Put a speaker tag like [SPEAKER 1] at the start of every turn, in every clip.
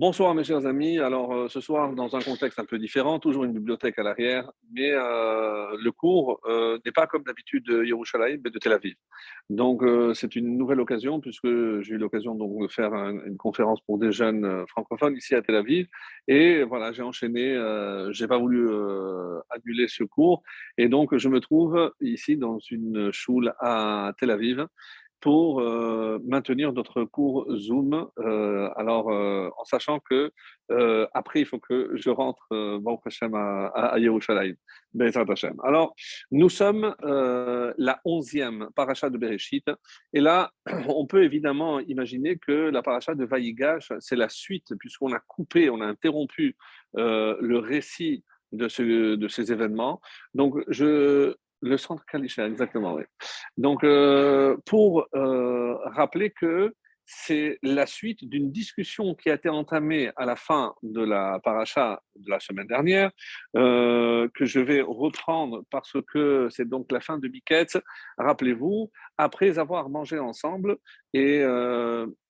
[SPEAKER 1] Bonsoir mes chers amis. Alors euh, ce soir, dans un contexte un peu différent, toujours une bibliothèque à l'arrière, mais euh, le cours euh, n'est pas comme d'habitude de Yerushalayim, mais de Tel Aviv. Donc c'est une nouvelle occasion puisque j'ai eu l'occasion donc de faire une conférence pour des jeunes francophones ici à Tel Aviv. Et voilà, j'ai enchaîné. j'ai pas voulu annuler ce cours et donc je me trouve ici dans une choule à Tel Aviv pour euh, maintenir notre cours Zoom. Euh, alors, euh, en sachant que après, il faut que je rentre à, à Yerushalayim. Alors, nous sommes la onzième paracha de Bereshit. Et là, on peut évidemment imaginer que la paracha de Vaïgash, c'est la suite, puisqu'on a coupé, on a interrompu le récit de, de ces événements. Donc, je, le centre Kalisha, exactement. Donc, euh, pour euh, rappeler que c'est la suite d'une discussion qui a été entamée à la fin de la paracha de la semaine dernière, euh, que je vais reprendre parce que c'est donc la fin de Miketz. Rappelez-vous, après avoir mangé ensemble, et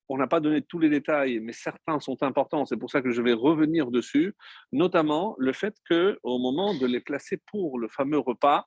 [SPEAKER 1] on n'a pas donné tous les détails, mais certains sont importants, c'est pour ça que je vais revenir dessus, notamment le fait qu'au moment de les placer pour le fameux repas,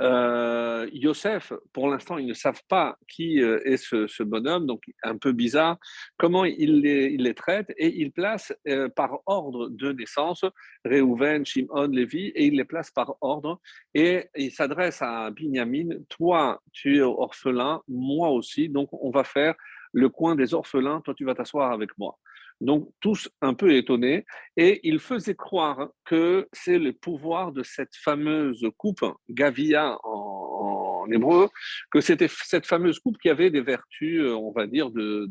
[SPEAKER 1] euh, Yosef, pour l'instant, ils ne savent pas qui euh, est ce, bonhomme, donc un peu bizarre, comment il les, traite et il place euh, par ordre de naissance Réhouven, Shimon, Lévi, et il les place par ordre et il s'adresse à Binyamin, toi tu es orphelin, moi aussi, donc on va faire le coin des orphelins, toi tu vas t'asseoir avec moi donc tous un peu étonnés, et il faisait croire que c'est le pouvoir de cette fameuse coupe, Gavia en, hébreu, que c'était cette fameuse coupe qui avait des vertus, euh, on va dire, de,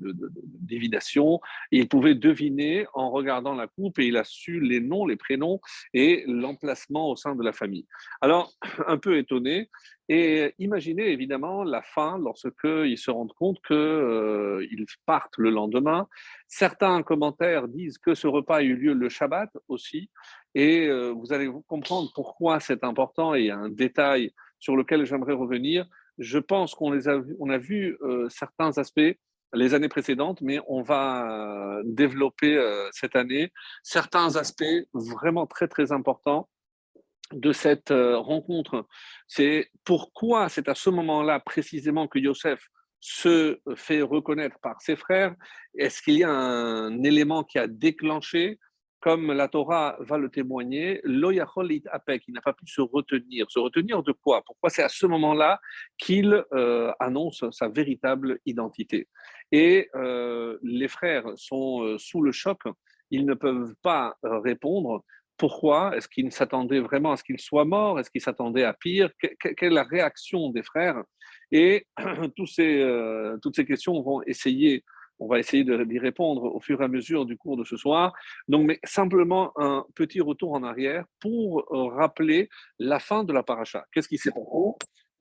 [SPEAKER 1] divination, il pouvait deviner en regardant la coupe, et il a su les noms, les prénoms et l'emplacement au sein de la famille. Alors, un peu étonné, et imaginez évidemment la fin lorsqu'ils se rendent compte qu'ils euh, partent le lendemain. Certains commentaires disent que ce repas a eu lieu le Shabbat aussi. Et euh, vous allez comprendre pourquoi c'est important. Et il y a un détail sur lequel j'aimerais revenir. Je pense qu'on a, on a vu euh, certains aspects les années précédentes, mais on va développer cette année certains aspects vraiment très très importants de cette euh, rencontre, c'est pourquoi c'est à ce moment-là précisément que Yosef se fait reconnaître par ses frères. Est-ce qu'il y a un élément qui a déclenché comme la Torah va le témoigner, l'oyacholit apek, il n'a pas pu se retenir. Se retenir de quoi? Pourquoi c'est à ce moment-là qu'il euh, annonce sa véritable identité? Et euh, les frères sont sous le choc, ils ne peuvent pas répondre. Pourquoi? Est-ce qu'ils s'attendaient vraiment à ce qu'il soit mort? Est-ce qu'ils s'attendaient à pire? Quelle est la réaction des frères? Et euh, toutes ces questions vont essayer, on va essayer d'y répondre au fur et à mesure du cours de ce soir. Donc, mais simplement un petit retour en arrière pour euh, rappeler la fin de la paracha. Qu'est-ce qui s'est passé?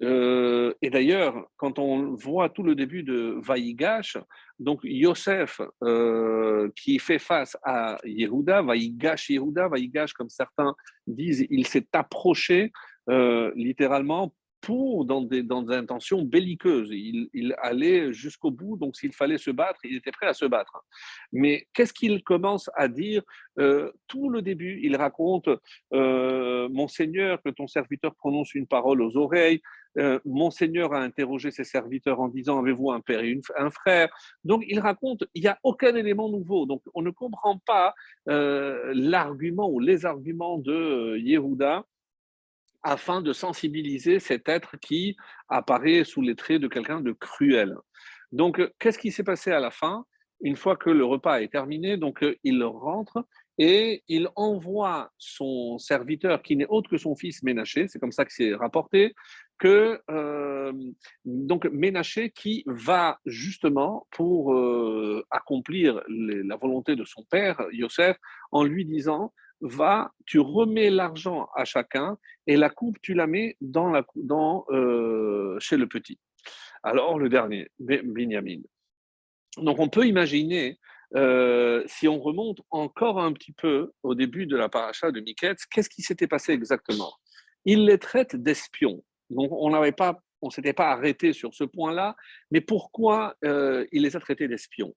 [SPEAKER 1] Euh, et d'ailleurs, quand on voit tout le début de Vaïgash, donc Yosef euh, qui fait face à Yehuda, Vaïgash Yehuda, Vaïgash comme certains disent, il s'est approché euh, littéralement pour, dans des, intentions belliqueuses. Il, allait jusqu'au bout, donc s'il fallait se battre, il était prêt à se battre. Mais qu'est-ce qu'il commence à dire euh, Tout le début, il raconte euh, Mon Seigneur, que ton serviteur prononce une parole aux oreilles. Euh, mon Seigneur a interrogé ses serviteurs en disant Avez-vous un père et un frère Donc il raconte il n'y a aucun élément nouveau. Donc on ne comprend pas euh, l'argument ou les arguments de Yehuda afin de sensibiliser cet être qui apparaît sous les traits de quelqu'un de cruel. Donc, qu'est-ce qui s'est passé à la fin? Une fois que le repas est terminé, donc il rentre et il envoie son serviteur, qui n'est autre que son fils Ménaché, c'est comme ça que c'est rapporté, que euh, donc Ménaché qui va justement pour euh, accomplir la volonté de son père Yosef en lui disant va, tu remets l'argent à chacun et la coupe, tu la mets dans la, dans, euh, chez le petit. Alors, le dernier, Benjamin. Donc, on peut imaginer, euh, si on remonte encore un petit peu au début de la paracha de Miketz, qu'est-ce qui s'était passé exactement? Il les traite d'espions. Donc, on n'avait pas, on s'était pas arrêté sur ce point-là, mais pourquoi euh, il les a traités d'espions?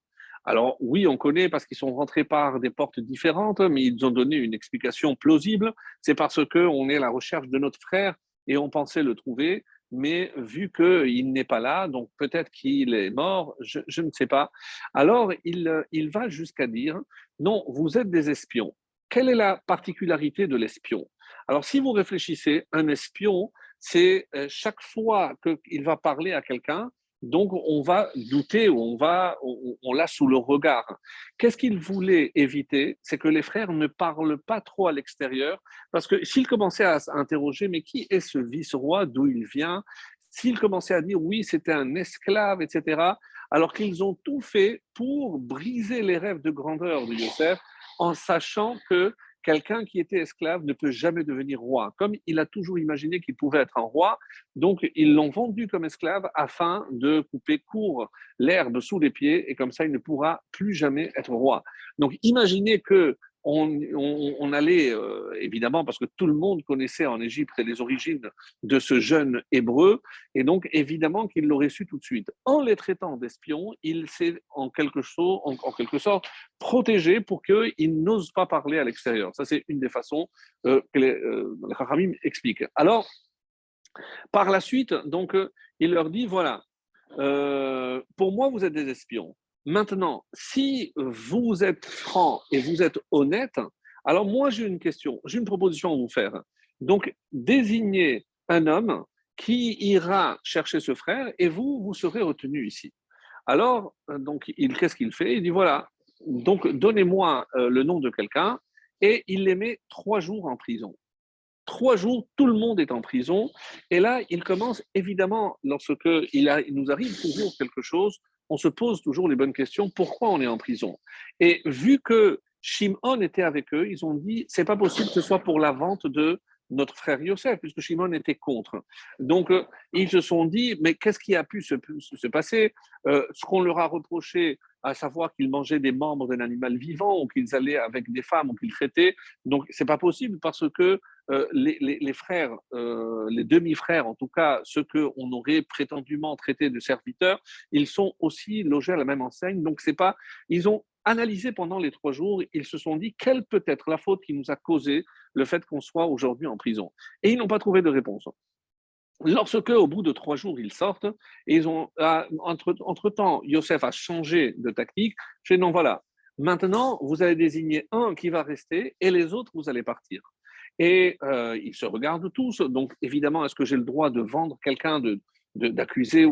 [SPEAKER 1] Alors oui, on connaît parce qu'ils sont rentrés par des portes différentes, mais ils ont donné une explication plausible. C'est parce qu'on est à la recherche de notre frère et on pensait le trouver, mais vu qu'il n'est pas là, donc peut-être qu'il est mort, je, ne sais pas. Alors il, il va jusqu'à dire, non, vous êtes des espions. Quelle est la particularité de l'espion? Alors si vous réfléchissez, un espion, c'est euh, chaque fois qu'il va parler à quelqu'un, donc on va douter, on va, on, l'a sous le regard. Qu'est-ce qu'il voulait éviter? C'est que les frères ne parlent pas trop à l'extérieur, parce que s'il commençait à interroger, mais qui est ce vice-roi, d'où il vient? S'il commençait à dire oui, c'était un esclave, etc., alors qu'ils ont tout fait pour briser les rêves de grandeur de Joseph, en sachant que quelqu'un qui était esclave ne peut jamais devenir roi. Comme il a toujours imaginé qu'il pouvait être un roi, donc ils l'ont vendu comme esclave afin de couper court l'herbe sous les pieds et comme ça il ne pourra plus jamais être roi. Donc imaginez que on, allait, euh, évidemment, parce que tout le monde connaissait en Égypte les origines de ce jeune hébreu, et donc évidemment qu'il l'aurait su tout de suite. En les traitant d'espions, il s'est en quelque, chose, en, quelque sorte protégé pour qu'il n'ose pas parler à l'extérieur. Ça, c'est une des façons euh, que les, euh, explique. Alors, par la suite, donc, euh, il leur dit, voilà, pour moi, vous êtes des espions. Maintenant, si vous êtes franc et vous êtes honnête, alors moi j'ai une question, j'ai une proposition à vous faire. Donc, désignez un homme qui ira chercher ce frère et vous, vous serez retenu ici. Alors, donc, qu'est-ce qu'il fait? Il dit voilà, donc donnez-moi euh, le nom de quelqu'un et il les met trois jours en prison. Trois jours, tout le monde est en prison. Et là, il commence, évidemment, lorsque il, il nous arrive toujours quelque chose, on se pose toujours les bonnes questions. Pourquoi on est en prison? Et vu que Shimon était avec eux, ils ont dit c'est pas possible que ce soit pour la vente de notre frère Yosef, puisque Shimon était contre. Donc, euh, ils se sont dit, mais qu'est-ce qui a pu se, passer? Euh, Ce qu'on leur a reproché, à savoir qu'ils mangeaient des membres d'un animal vivant, ou qu'ils allaient avec des femmes, ou qu'ils traitaient. Donc, c'est pas possible parce que euh, les, frères, les demi-frères, en tout cas ceux qu'on aurait prétendument traités de serviteurs, ils sont aussi logés à la même enseigne. Donc, c'est pas. Ils ont analysé pendant les trois jours, ils se sont dit quelle peut être la faute qui nous a causé le fait qu'on soit aujourd'hui en prison? Et ils n'ont pas trouvé de réponse. Lorsque, au bout de trois jours, ils sortent, ils ont, ah, entre, entre temps, Yosef a changé de tactique. Je dis non, voilà, maintenant, vous allez désigner un qui va rester et les autres, vous allez partir. Et euh, ils se regardent tous. Donc, évidemment, est-ce que j'ai le droit de vendre quelqu'un, de, d'accuser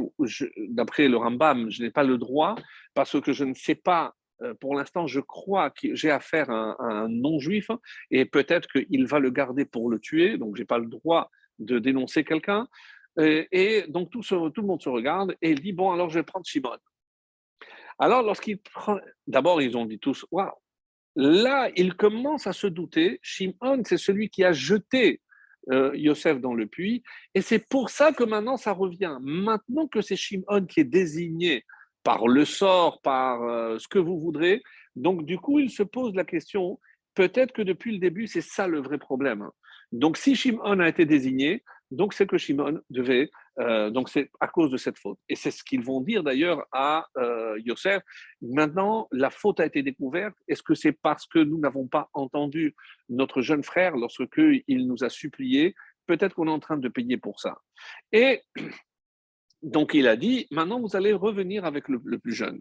[SPEAKER 1] D'après le Rambam, je n'ai pas le droit parce que je ne sais pas. Euh, pour l'instant, je crois que j'ai affaire à un, non-juif et peut-être qu'il va le garder pour le tuer. Donc, je n'ai pas le droit de dénoncer quelqu'un. Et, donc, tout, tout, le monde se regarde et dit Bon, alors je vais prendre Shimon. Alors, lorsqu'il prend. D'abord, ils ont dit tous Waouh, Là, il commence à se douter. Shimon, c'est celui qui a jeté euh, Yosef dans le puits. Et c'est pour ça que maintenant, ça revient. Maintenant que c'est Shimon qui est désigné par le sort, par euh, ce que vous voudrez, donc du coup, il se pose la question, peut-être que depuis le début, c'est ça le vrai problème. Donc si Shimon a été désigné, donc c'est que Shimon devait euh, donc c'est à cause de cette faute. Et c'est ce qu'ils vont dire d'ailleurs à euh, Yosef. Maintenant, la faute a été découverte. Est-ce que c'est parce que nous n'avons pas entendu notre jeune frère lorsque il nous a supplié Peut-être qu'on est en train de payer pour ça. Et donc il a dit, maintenant vous allez revenir avec le, plus jeune.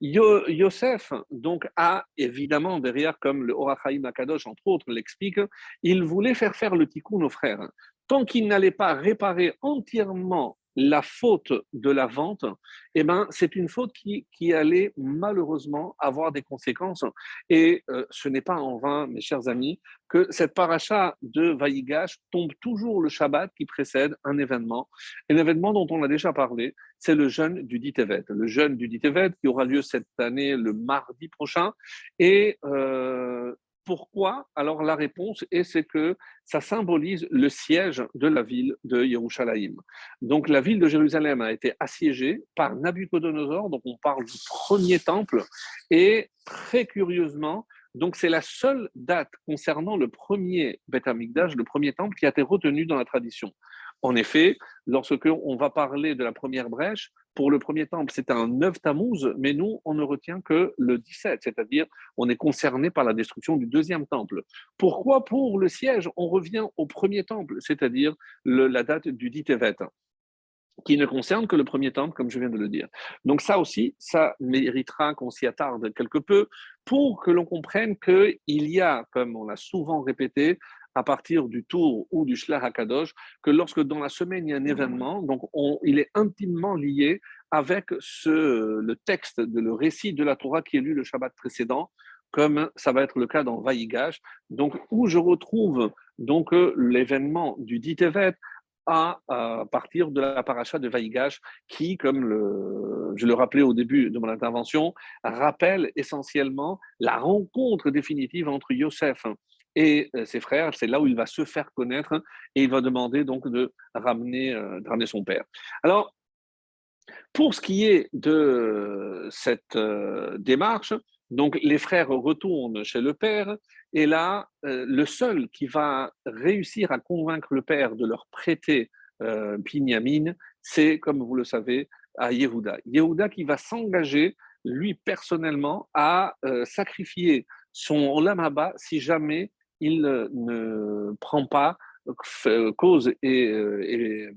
[SPEAKER 1] Yosef donc a évidemment derrière, comme le Horachaim Akadosh entre autres l'explique, il voulait faire faire le tikkun aux frères tant qu'il n'allait pas réparer entièrement la faute de la vente, eh ben, c'est une faute qui, qui, allait malheureusement avoir des conséquences. Et euh, ce n'est pas en vain, mes chers amis, que cette paracha de Vaïgash tombe toujours le Shabbat qui précède un événement. Un événement dont on a déjà parlé, c'est le jeûne du Ditevet. Le jeûne du Ditevet qui aura lieu cette année le mardi prochain. Et euh, pourquoi? Alors la réponse est c'est que ça symbolise le siège de la ville de Yerushalayim. Donc la ville de Jérusalem a été assiégée par Nabucodonosor, donc on parle du premier temple, et très curieusement, donc c'est la seule date concernant le premier Beth Amikdash, le premier temple, qui a été retenue dans la tradition. En effet, lorsque on va parler de la première brèche, pour le premier temple, c'est un 9 Tammuz, mais nous, on ne retient que le 17, c'est-à-dire on est concerné par la destruction du deuxième temple. Pourquoi pour le siège, on revient au premier temple, c'est-à-dire la date du dit Tevet qui ne concerne que le premier temple, comme je viens de le dire. Donc ça aussi, ça méritera qu'on s'y attarde quelque peu pour que l'on comprenne qu'il y a, comme on l'a souvent répété, à partir du tour ou du Shlach HaKadosh, que lorsque dans la semaine il y a un événement, donc il est intimement lié avec ce, le texte, de, le récit de la Torah qui est lu le Shabbat précédent, comme ça va être le cas dans Vaïgash, donc où je retrouve donc l'événement du Ditevet à, à, partir de la paracha de Vaïgash, qui, comme le, je le rappelais au début de mon intervention, rappelle essentiellement la rencontre définitive entre Yosef et euh, ses frères. C'est là où il va se faire connaître et il va demander donc de ramener, euh, ramener son père. Alors, pour ce qui est de cette euh, démarche, donc les frères retournent chez le père et là, le seul qui va réussir à convaincre le père de leur prêter euh, Binyamin, c'est, comme vous le savez, à Yehuda. Yehuda qui va s'engager, lui personnellement, à sacrifier son Olam si jamais il ne prend pas euh, cause euh, et,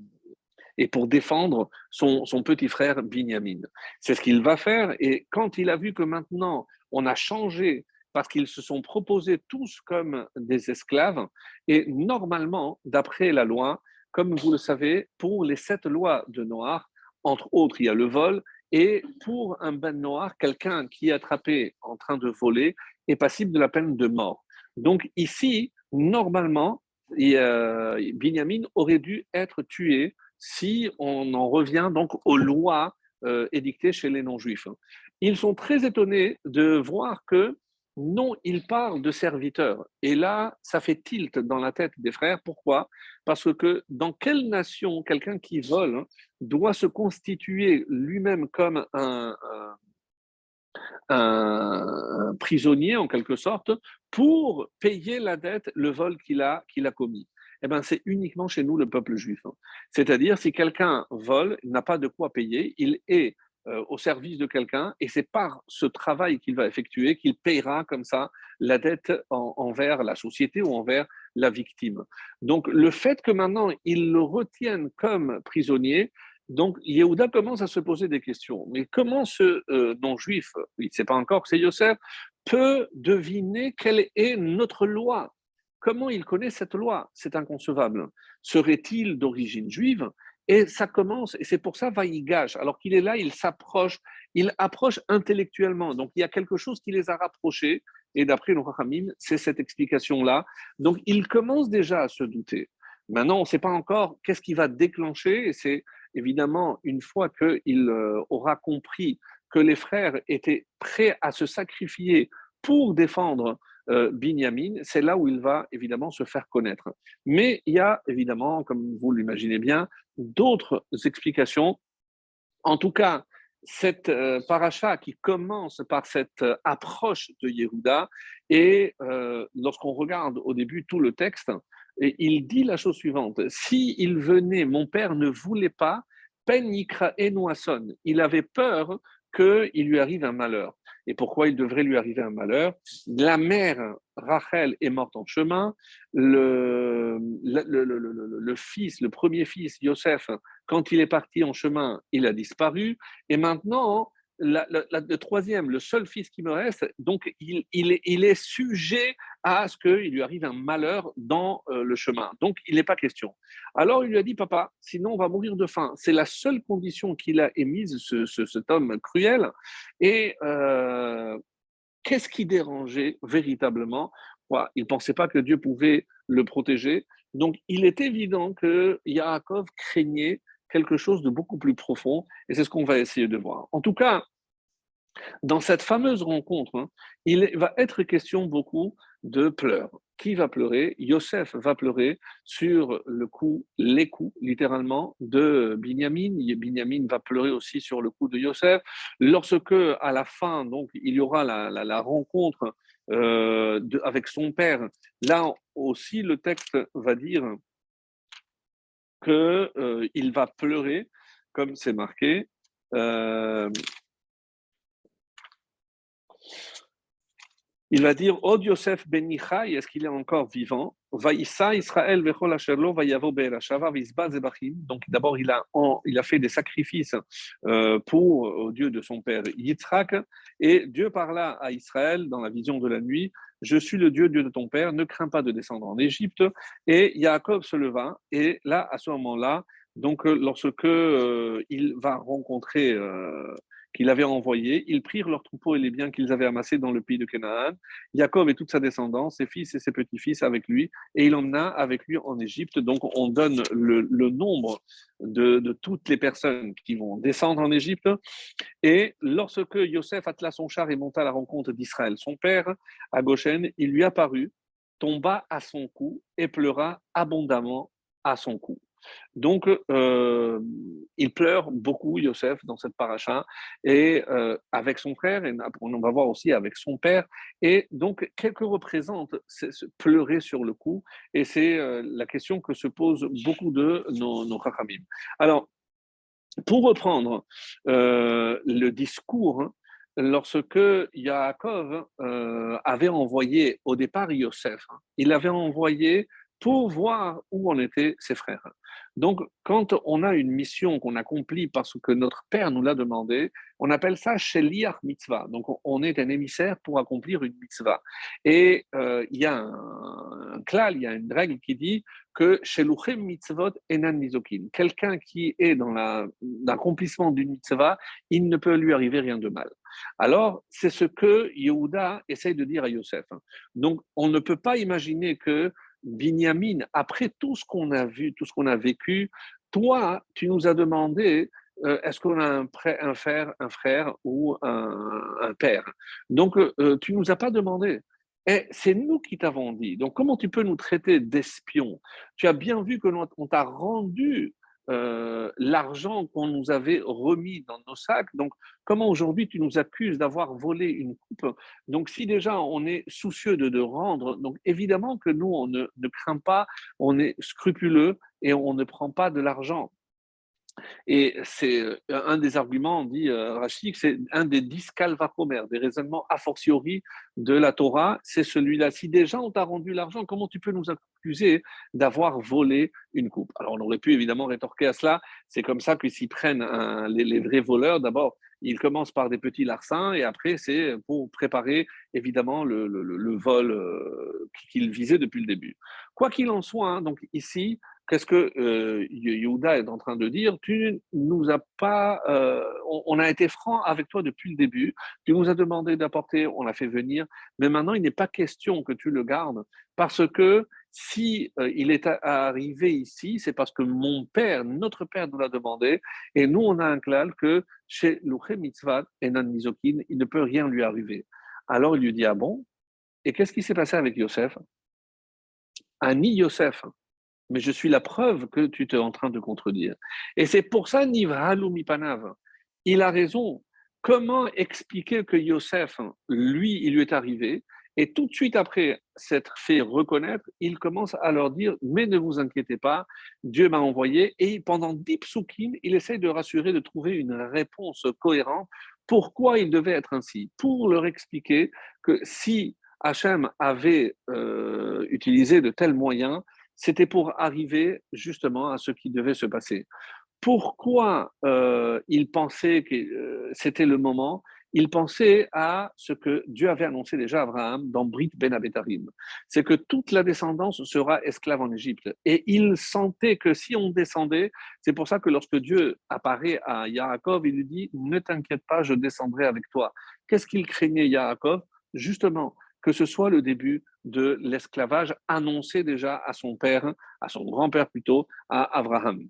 [SPEAKER 1] et, pour défendre son, son, petit frère Binyamin. C'est ce qu'il va faire et quand il a vu que maintenant on a changé parce qu'ils se sont proposés tous comme des esclaves et normalement, d'après la loi, comme vous le savez, pour les sept lois de Noir, entre autres, il y a le vol, et pour un ben noir, quelqu'un qui est attrapé en train de voler est passible de la peine de mort. Donc ici, normalement, Binyamin aurait dû être tué si on en revient donc aux lois euh, édictées chez les non-juifs. Ils sont très étonnés de voir que non, il parle de serviteurs. Et là, ça fait tilt dans la tête des frères. Pourquoi? Parce que dans quelle nation quelqu'un qui vole doit se constituer lui-même comme un, prisonnier en quelque sorte pour payer la dette, le vol qu'il a, qu'il a commis. Eh bien, c'est uniquement chez nous le peuple juif. Hein. C'est-à-dire, si quelqu'un vole, il n'a pas de quoi payer, il est euh, au service de quelqu'un et c'est par ce travail qu'il va effectuer qu'il payera comme ça la dette envers la société ou envers la victime. Donc, le fait que maintenant il le retienne comme prisonnier, donc, Yehuda commence à se poser des questions. Mais comment ce euh, non-juif, il ne sait pas encore que c'est Yosef, peut deviner quelle est notre loi? Comment il connaît cette loi? C'est inconcevable. Serait-il d'origine juive? Et ça commence, et c'est pour ça Vaïgash, alors qu'il est là, il s'approche, il approche intellectuellement. Donc, il y a quelque chose qui les a rapprochés. Et d'après le Rahamim, c'est cette explication-là. Donc, il commence déjà à se douter. Maintenant, on ne sait pas encore qu'est-ce qui va déclencher, et c'est évidemment, une fois qu'il euh, aura compris que les frères étaient prêts à se sacrifier pour défendre euh, Binyamin, c'est là où il va évidemment se faire connaître. Mais il y a évidemment, comme vous l'imaginez bien, d'autres explications. En tout cas, cette euh, paracha qui commence par cette approche de Yehuda, et lorsqu'on regarde au début tout le texte, il dit la chose suivante si il venait, mon père ne voulait pas, penikra enoisson. Il avait peur qu'il lui arrive un malheur. Et pourquoi il devrait lui arriver un malheur? La mère Rachel est morte en chemin. Le, le, fils, le premier fils, Yosef, quand il est parti en chemin, il a disparu. Et maintenant, le troisième, le seul fils qui me reste, donc il, est, sujet à ce qu'il lui arrive un malheur dans euh, le chemin. Donc il n'est pas question. Alors il lui a dit, papa, sinon on va mourir de faim. C'est la seule condition qu'il a émise, ce, cet homme cruel. Et euh, qu'est-ce qui dérangeait véritablement? Il ne pensait pas que Dieu pouvait le protéger. Donc il est évident que Yaakov craignait quelque chose de beaucoup plus profond, et c'est ce qu'on va essayer de voir. En tout cas, dans cette fameuse rencontre, hein, il va être question beaucoup de pleurs. Qui va pleurer? Yosef va pleurer sur le coup, les coups, littéralement, de Binyamin. Binyamin va pleurer aussi sur le coup de Yosef. Lorsque, à la fin, donc, il y aura la, rencontre euh, avec son père, là aussi, le texte va dire qu'il euh, va pleurer, comme c'est marqué. Euh, il va dire Oh Yosef ben est-ce qu'il est encore vivant? Israël Donc d'abord, il a, il a fait des sacrifices euh, pour au Dieu de son père Yitzhak. Et Dieu parla à Israël dans la vision de la nuit Je suis le Dieu, Dieu de ton père, ne crains pas de descendre en Égypte. Et Jacob se leva. Et là, à ce moment-là, donc lorsque euh, il va rencontrer euh, qu'il avait envoyé, ils prirent leurs troupeaux et les biens qu'ils avaient amassés dans le pays de Canaan, Jacob et toute sa descendance, ses fils et ses petits-fils avec lui, et il emmena avec lui en Égypte. Donc on donne le, nombre de, toutes les personnes qui vont descendre en Égypte. Et lorsque Yosef attela son char et monta à la rencontre d'Israël, son père, à Goshen, il lui apparut, tomba à son cou et pleura abondamment à son cou. Donc, euh, il pleure beaucoup, Yosef, dans cette paracha, et euh, avec son frère, et on va voir aussi avec son père. Et donc, qu'est-ce que représente pleurer sur le coup Et c'est euh, la question que se posent beaucoup de nos, nos Alors, pour reprendre le discours, lorsque Yaakov avait envoyé au départ Yosef, il avait envoyé pour voir où en étaient ses frères. Donc, quand on a une mission qu'on accomplit parce que notre Père nous l'a demandé, on appelle ça Sheliach Mitzvah. Donc, on est un émissaire pour accomplir une mitzvah. Et euh, il y a un, klal, il y a une règle qui dit que Sheluchem Mitzvot Enan Nizokin. Quelqu'un qui est dans l'accomplissement d'une mitzvah, il ne peut lui arriver rien de mal. Alors, c'est ce que Yehuda essaye de dire à Yosef. Donc, on ne peut pas imaginer que Binyamin, après tout ce qu'on a vu, tout ce qu'on a vécu, toi, tu nous as demandé euh, est-ce qu'on a un, un, frère, un frère ou un, père? Donc, euh, euh, tu ne nous as pas demandé. Et c'est nous qui t'avons dit. Donc, comment tu peux nous traiter d'espions Tu as bien vu que t'a rendu euh, l'argent qu'on nous avait remis dans nos sacs. Donc, comment aujourd'hui tu nous accuses d'avoir volé une coupe? Donc, si déjà on est soucieux de, de rendre, donc évidemment que nous, on ne, ne craint pas, on est scrupuleux et on ne prend pas de l'argent. Et c'est euh, un des arguments, dit euh, Rachid, c'est un des dix des raisonnements a fortiori de la Torah, c'est celui-là. Si déjà on t'a rendu l'argent, comment tu peux nous accuser d'avoir volé une coupe? Alors on aurait pu évidemment rétorquer à cela, c'est comme ça que s'y prennent les, vrais voleurs. D'abord, ils commencent par des petits larcins et après c'est pour préparer évidemment le, vol euh, qu'ils visaient depuis le début. Quoi qu'il en soit, hein, donc ici, Qu'est-ce que euh, est en train de dire? Tu nous as pas, euh, on, a été franc avec toi depuis le début. Tu nous as demandé d'apporter, on l'a fait venir, mais maintenant il n'est pas question que tu le gardes. Parce que si euh, il est arrivé ici, c'est parce que mon père, notre père nous l'a demandé, et nous on a un clal que chez Luche Mitzvah et Nan Mizokin, il ne peut rien lui arriver. Alors il lui dit ah bon? Et qu'est-ce qui s'est passé avec Yosef? Ani Yosef mais je suis la preuve que tu es en train de contredire. Et c'est pour ça, Panav, il a raison. Comment expliquer que Yosef, lui, il lui est arrivé, et tout de suite après s'être fait reconnaître, il commence à leur dire Mais ne vous inquiétez pas, Dieu m'a envoyé. Et pendant Deep il essaie de rassurer, de trouver une réponse cohérente. Pourquoi il devait être ainsi? Pour leur expliquer que si Hachem avait euh, utilisé de tels moyens, c'était pour arriver justement à ce qui devait se passer. Pourquoi euh, il pensait que euh, c'était le moment? Il pensait à ce que Dieu avait annoncé déjà à Abraham dans Brit Ben Abetarim. C'est que toute la descendance sera esclave en Égypte. Et il sentait que si on descendait, c'est pour ça que lorsque Dieu apparaît à Yaakov, il lui dit Ne t'inquiète pas, je descendrai avec toi. Qu'est-ce qu'il craignait, Yaakov? Justement, que ce soit le début de l'esclavage annoncé déjà à son père, à son grand-père plutôt, à Abraham.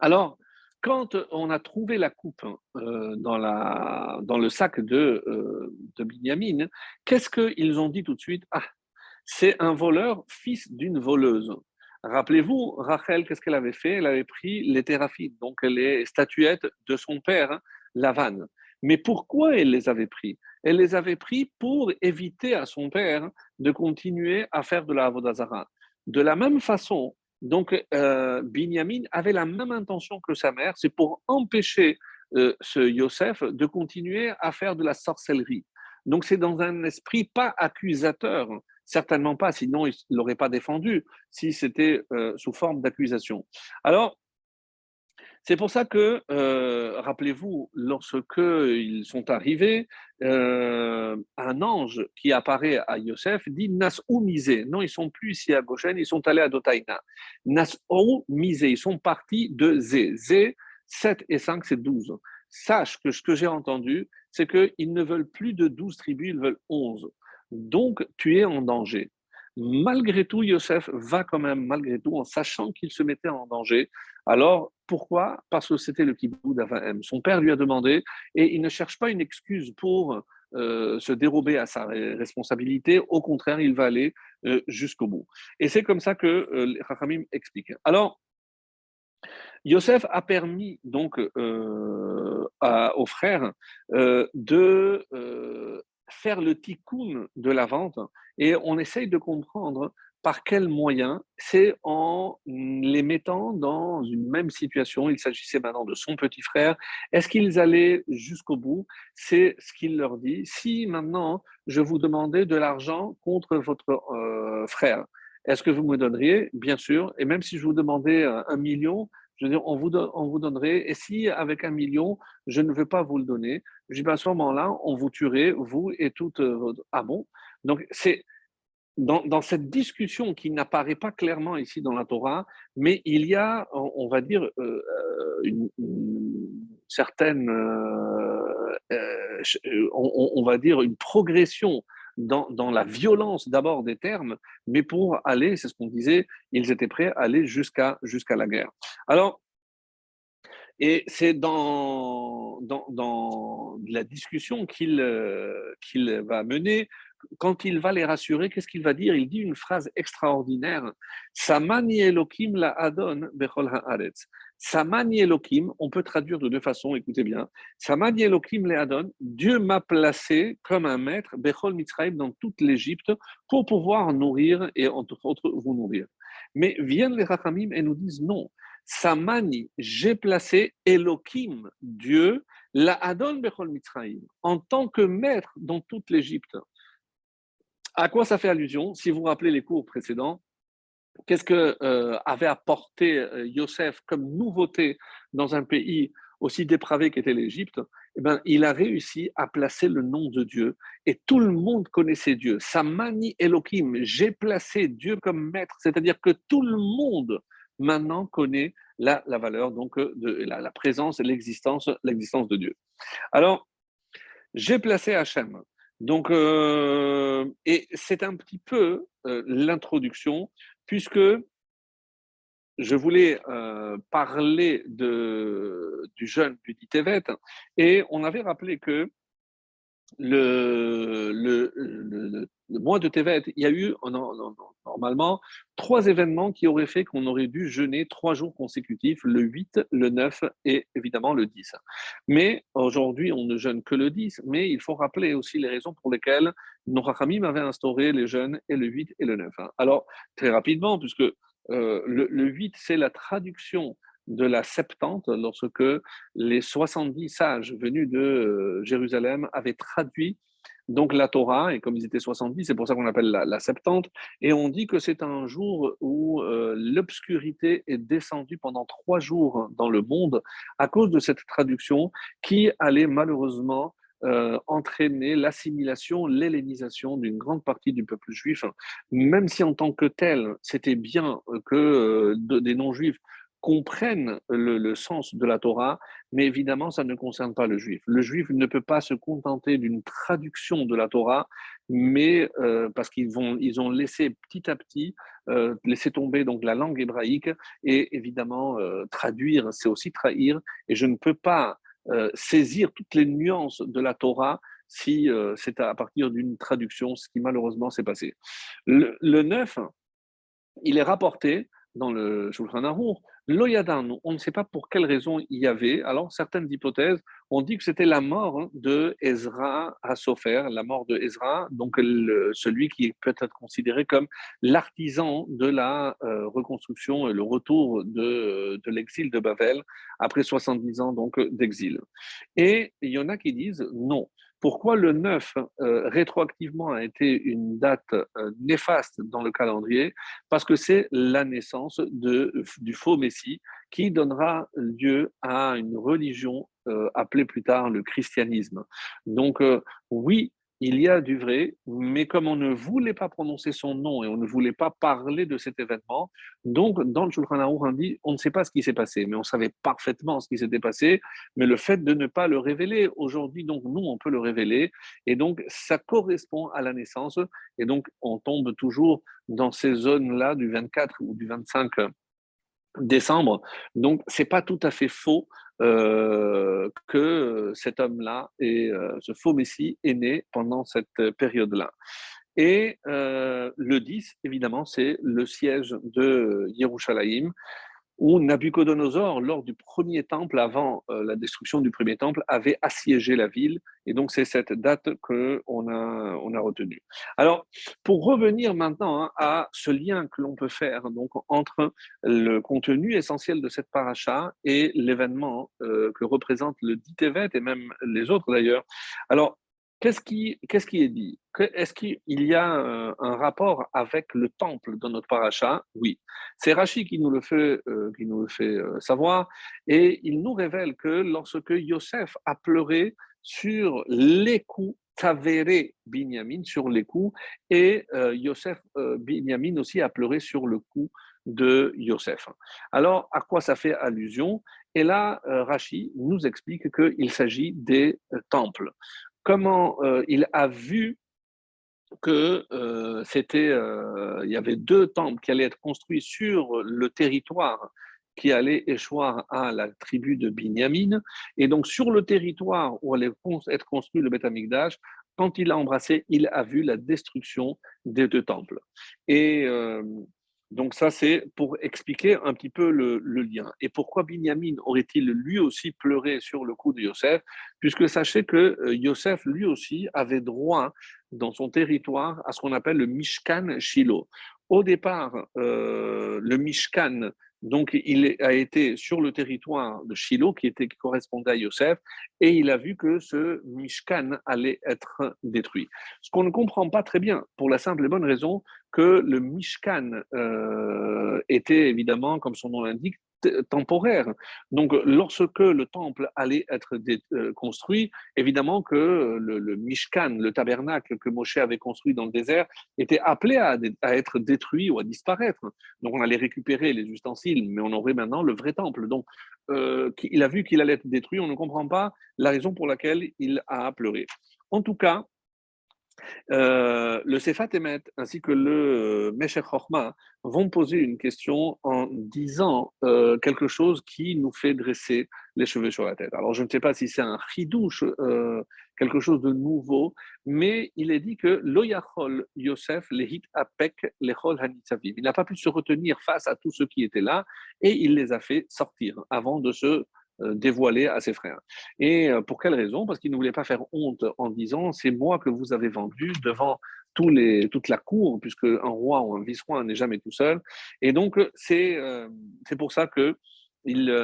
[SPEAKER 1] Alors, quand on a trouvé la coupe euh, dans, la, dans, le sac de, euh, de Binyamin, qu'est-ce qu'ils ont dit tout de suite? Ah, c'est un voleur, fils d'une voleuse. Rappelez-vous, Rachel, qu'est-ce qu'elle avait fait? Elle avait pris les théraphies, donc les statuettes de son père, Lavan. Mais pourquoi elle les avait pris? Elle les avait pris pour éviter à son père de continuer à faire de la Avodazara. De la même façon, Donc, euh, Binyamin avait la même intention que sa mère, c'est pour empêcher euh, ce Yosef de continuer à faire de la sorcellerie. Donc, c'est dans un esprit pas accusateur, certainement pas, sinon il ne l'aurait pas défendu, si c'était euh, sous forme d'accusation. Alors, c'est pour ça que, euh, rappelez-vous, lorsque ils sont arrivés, euh, un ange qui apparaît à Yosef dit Nas ou misé. Non, ils sont plus ici à Goshen, ils sont allés à Dotaïna. Nas ou misé, ils sont partis de Zé. Zé, 7 et 5, c'est 12. Sache que ce que j'ai entendu, c'est qu'ils ne veulent plus de 12 tribus, ils veulent 11. Donc, tu es en danger. Malgré tout, Yosef va quand même, malgré tout, en sachant qu'il se mettait en danger. Alors, pourquoi? Parce que c'était le kibbou d'Avahem. Son père lui a demandé, et il ne cherche pas une excuse pour euh, se dérober à sa responsabilité. Au contraire, il va aller euh, jusqu'au bout. Et c'est comme ça que euh, les Rachamim expliquent. Alors, Yosef a permis donc euh, aux frères de faire le tikkun de la vente et on essaye de comprendre par quels moyens C'est en les mettant dans une même situation. Il s'agissait maintenant de son petit frère. Est-ce qu'ils allaient jusqu'au bout? C'est ce qu'il leur dit. Si maintenant je vous demandais de l'argent contre votre euh, frère, est-ce que vous me donneriez? Bien sûr. Et même si je vous demandais un million, je veux dire, on vous, on vous donnerait. Et si avec un million, je ne veux pas vous le donner, je dis, ben, à ce moment-là, on vous tuerait, vous et toute votre. Ah bon? Donc, c'est dans, cette discussion qui n'apparaît pas clairement ici dans la Torah, mais il y a, on, va dire, euh, euh, une, certaine, euh, on, va dire, une progression dans, la violence d'abord des termes, mais pour aller, c'est ce qu'on disait, ils étaient prêts à aller jusqu'à jusqu'à la guerre. Alors, et c'est dans, dans, la discussion qu'il va mener quand il va les rassurer, qu'est-ce qu'il va dire? Il dit une phrase extraordinaire. Samani Elohim la Adon bechol haaretz. Samani Elohim, on peut traduire de deux façons, écoutez bien. Samani Elohim la Adon, Dieu m'a placé comme un maître, bechol Mitzrayim, dans toute l'Égypte, pour pouvoir nourrir et entre autres vous nourrir. Mais viennent les Rachamim et nous disent non. Samani, j'ai placé Elohim, Dieu, la Adon bechol Mitzrayim, en tant que maître dans toute l'Égypte. À quoi ça fait allusion? Si vous vous rappelez les cours précédents, qu'est-ce que euh, avait apporté euh, Yosef comme nouveauté dans un pays aussi dépravé qu'était l'Égypte? Eh ben, il a réussi à placer le nom de Dieu et tout le monde connaissait Dieu. Samani Elohim, j'ai placé Dieu comme maître, c'est-à-dire que tout le monde maintenant connaît la, valeur, donc de la, présence l'existence, l'existence de Dieu. Alors, j'ai placé Hachem. Donc, euh, et c'est un petit peu euh, l'introduction, puisque je voulais euh, parler de, du du Ditevet, et on avait rappelé que le, mois de Tevet, il y a eu normalement trois événements qui auraient fait qu'on aurait dû jeûner trois jours consécutifs, le 8, le 9 et évidemment le 10. Mais aujourd'hui, on ne jeûne que le 10, mais il faut rappeler aussi les raisons pour lesquelles nos Rachamim avaient instauré les jeûnes et le 8 et le 9. Alors, très rapidement, puisque euh, le 8, c'est la traduction de la Septante, lorsque les 70 sages venus de euh, Jérusalem avaient traduit donc la Torah, et comme ils étaient 70, c'est pour ça qu'on appelle la, Septante, et on dit que c'est un jour où euh, l'obscurité est descendue pendant trois jours dans le monde à cause de cette traduction qui allait malheureusement euh, entraîner l'assimilation, l'hellénisation d'une grande partie du peuple juif, même si en tant que tel, c'était bien que des non-juifs comprennent le, sens de la Torah, mais évidemment, ça ne concerne pas le juif. Le juif ne peut pas se contenter d'une traduction de la Torah, mais euh, parce qu'ils ils ont laissé petit à petit euh, laisser tomber donc la langue hébraïque et évidemment euh, traduire, c'est aussi trahir. Et je ne peux pas saisir toutes les nuances de la Torah si c'est à partir d'une traduction, ce qui malheureusement s'est passé. Le, le 9, il est rapporté dans le Shulchan Aruch, Loyadan, on ne sait pas pour quelle raison il y avait. Alors, certaines hypothèses on dit que c'était la mort de Ezra à Sofer, la mort de Ezra, donc celui qui peut être considéré comme l'artisan de la euh, reconstruction et le retour de, de l'exil de Babel après 70 ans donc d'exil. Et il y en a qui disent non. Pourquoi le 9 euh, rétroactivement a été une date euh, néfaste dans le calendrier? Parce que c'est la naissance du faux Messie qui donnera lieu à une religion euh, appelée plus tard le christianisme. Donc oui, il y a du vrai, mais comme on ne voulait pas prononcer son nom et on ne voulait pas parler de cet événement, donc dans le Shulchan on on ne sait pas ce qui s'est passé, mais on savait parfaitement ce qui s'était passé, mais le fait de ne pas le révéler, aujourd'hui, donc nous, on peut le révéler, et donc ça correspond à la naissance, et donc on tombe toujours dans ces zones-là du 24 ou du 25 décembre. Donc, c'est pas tout à fait faux euh, que cet homme-là et euh, ce faux Messie est né pendant cette période-là. Et euh, le 10, évidemment, c'est le siège de Yerushalayim où Nabucodonosor, lors du premier temple, avant euh, la destruction du premier temple, avait assiégé la ville. Et donc, c'est cette date qu'on a, on a retenue. Alors, pour revenir maintenant hein, à ce lien que l'on peut faire donc, entre le contenu essentiel de cette paracha et l'événement euh, que représente le dit et même les autres d'ailleurs. Alors, Qu'est-ce qui, est dit? Est-ce qu'il y a euh, un, rapport avec le temple dans notre paracha? Oui. C'est Rachi qui nous le fait, euh, euh, savoir. Et il nous révèle que lorsque Yosef a pleuré sur les coups Binyamin, sur les coups, et Yosef Binyamin aussi a pleuré sur le coup de Yosef. Alors, à quoi ça fait allusion? Et là, Rachi nous explique qu'il s'agit des temples comment euh, il a vu que euh, c'était, euh, il y avait deux temples qui allaient être construits sur le territoire qui allait échoir à la tribu de Binyamin. Et donc, sur le territoire où allait être construit le Beth Amikdash, quand il a embrassé, il a vu la destruction des deux temples. Et donc ça, c'est pour expliquer un petit peu le, lien. Et pourquoi Binyamin aurait-il lui aussi pleuré sur le coup de Yosef? Puisque sachez que euh, Yosef, lui aussi, avait droit dans son territoire à ce qu'on appelle le Mishkan Shiloh. Au départ, euh, le Mishkan donc, il a été sur le territoire de Shiloh, qui, était, correspondait à Yosef, et il a vu que ce Mishkan allait être détruit. Ce qu'on ne comprend pas très bien, pour la simple et bonne raison que le Mishkan euh, était évidemment, comme son nom l'indique, temporaire. Donc, lorsque le temple allait être euh, construit, évidemment que le, Mishkan, le tabernacle que Moshe avait construit dans le désert, était appelé à, être détruit ou à disparaître. Donc, on allait récupérer les ustensiles, mais on aurait maintenant le vrai temple. Donc, euh, il a vu qu'il allait être détruit, on ne comprend pas la raison pour laquelle il a pleuré. En tout cas, euh, le Sefat Emet ainsi que le euh, Mesher Chochma vont poser une question en disant euh, quelque chose qui nous fait dresser les cheveux sur la tête. Alors, je ne sais pas si c'est un chidouche, quelque chose de nouveau, mais il est dit que Loyachol Yosef lehit apek lechol hanitzavim. Il n'a pas pu se retenir face à tous ceux qui étaient là et il les a fait sortir avant de se dévoilé à ses frères. Et euh, pour quelle raison? Parce qu'il ne voulait pas faire honte en disant c'est moi que vous avez vendu devant toute la cour, puisque un roi ou un vice-roi n'est jamais tout seul. Et donc c'est euh, c'est pour ça que il,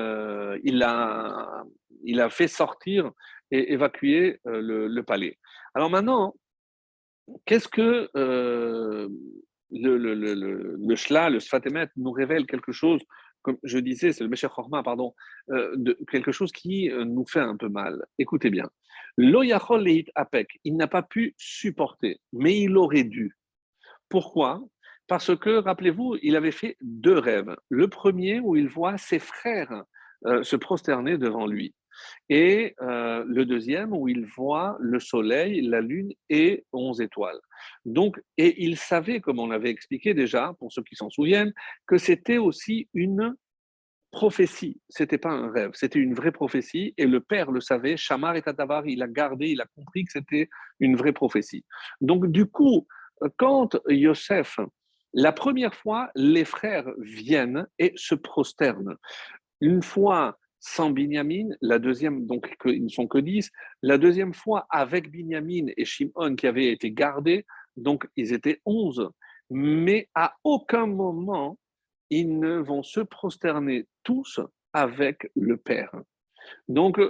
[SPEAKER 1] il, a, il a fait sortir et évacuer le, palais. Alors maintenant, qu'est-ce que le, le, le, le, le Sfatemet, nous révèle quelque chose comme je disais, c'est le Mesher Chorma, pardon, euh, quelque chose qui euh, nous fait un peu mal. Écoutez bien. L'Oyachol Leit Apek, il n'a pas pu supporter, mais il aurait dû. Pourquoi? Parce que, rappelez-vous, il avait fait deux rêves. Le premier où il voit ses frères euh, se prosterner devant lui. Et le deuxième où il voit le soleil, la lune et onze étoiles. Donc, et il savait, comme on l'avait expliqué déjà, pour ceux qui s'en souviennent, que c'était aussi une prophétie. C'était pas un rêve, c'était une vraie prophétie. Et le père le savait. Shamar et Tatavar, il a gardé, il a compris que c'était une vraie prophétie. Donc, du coup, quand Yosef, la première fois, les frères viennent et se prosternent. Une fois sans Binyamin, la deuxième, donc ils ne sont que 10, la deuxième fois avec Binyamin et Shimon qui avaient été gardés, donc ils étaient 11, mais à aucun moment ils ne vont se prosterner tous avec le Père. Donc,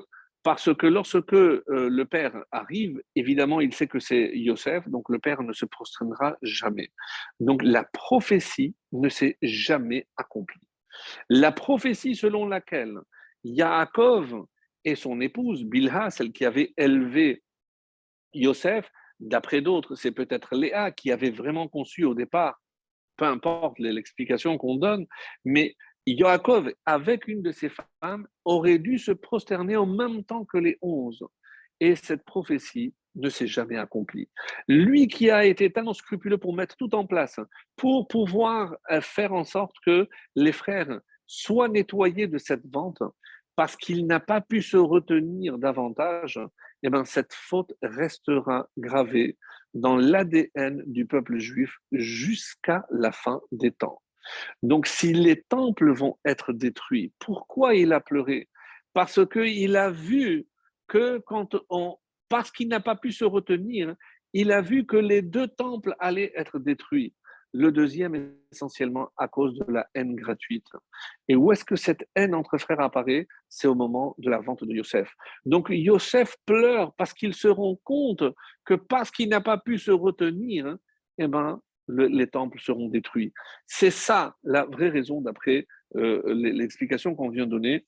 [SPEAKER 1] parce que lorsque euh, le Père arrive, évidemment, il sait que c'est Yosef, donc le Père ne se prosternera jamais. Donc, la prophétie ne s'est jamais accomplie. La prophétie selon laquelle Yaakov et son épouse, Bilha, celle qui avait élevé Yosef, d'après d'autres, c'est peut-être Léa qui avait vraiment conçu au départ, peu importe l'explication qu'on donne, mais Yaakov, avec une de ses femmes, aurait dû se prosterner en même temps que les onze. Et cette prophétie ne s'est jamais accomplie. Lui qui a été tellement scrupuleux pour mettre tout en place, pour pouvoir euh, faire en sorte que les frères soient nettoyés de cette vente, parce qu'il n'a pas pu se retenir davantage, eh bien, cette faute restera gravée dans l'ADN du peuple juif jusqu'à la fin des temps. Donc, si les temples vont être détruits, pourquoi il a pleuré? Parce qu'il a vu que quand on, parce qu'il n'a pas pu se retenir, il a vu que les deux temples allaient être détruits. Le deuxième, essentiellement, à cause de la haine gratuite. Et où est-ce que cette haine entre frères apparaît? C'est au moment de la vente de Yosef. Donc Yosef pleure parce qu'il se rend compte que parce qu'il n'a pas pu se retenir, eh ben, les temples seront détruits. C'est ça la vraie raison d'après euh, l'explication qu'on vient de donner.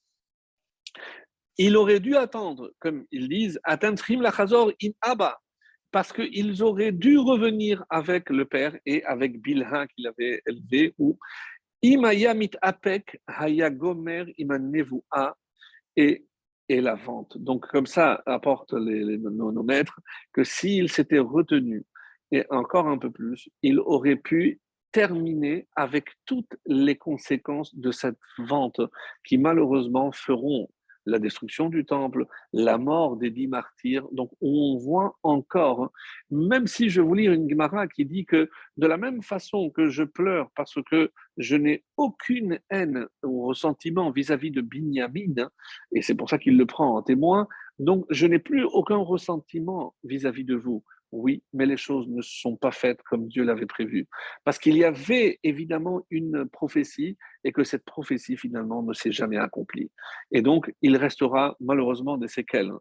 [SPEAKER 1] Il aurait dû attendre, comme ils disent, Atentrim la in Abba, parce qu'ils auraient dû revenir avec le père et avec Bilha qu'il avait élevé, ou Imayamit Apek Hayagomer Imanevua et et la vente. Donc, comme ça, apportent les, nos, nos, maîtres, que s'ils s'étaient retenus et encore un peu plus, il aurait pu terminer avec toutes les conséquences de cette vente qui malheureusement feront la destruction du temple, la mort des dix martyrs. Donc on voit encore, même si je vous lire une Gemara qui dit que de la même façon que je pleure parce que je n'ai aucune haine ou ressentiment vis-à-vis de Binyamin, et c'est pour ça qu'il le prend en témoin, donc je n'ai plus aucun ressentiment vis à -vis de vous. Oui, mais les choses ne sont pas faites comme Dieu l'avait prévu. Parce qu'il y avait évidemment une prophétie et que cette prophétie finalement ne s'est jamais accomplie. Et donc, il restera malheureusement des séquelles.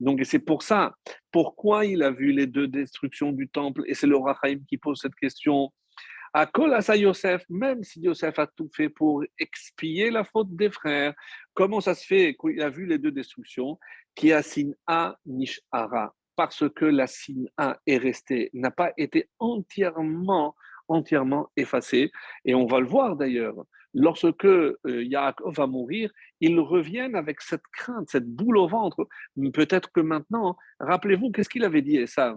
[SPEAKER 1] Donc, c'est pour ça, pourquoi il a vu les deux destructions du temple Et c'est le Rachaim qui pose cette question. À Kolasa Yosef, même si Yosef a tout fait pour expier la faute des frères, comment ça se fait qu'il a vu les deux destructions? Qui a a nishara parce que la signe 1 est restée, n'a pas été entièrement, entièrement effacée. Et on va le voir d'ailleurs. Lorsque euh, Yaakov va mourir, ils reviennent avec cette crainte, cette boule au ventre. Peut-être que maintenant, rappelez-vous, qu'est-ce qu'il avait dit, Esav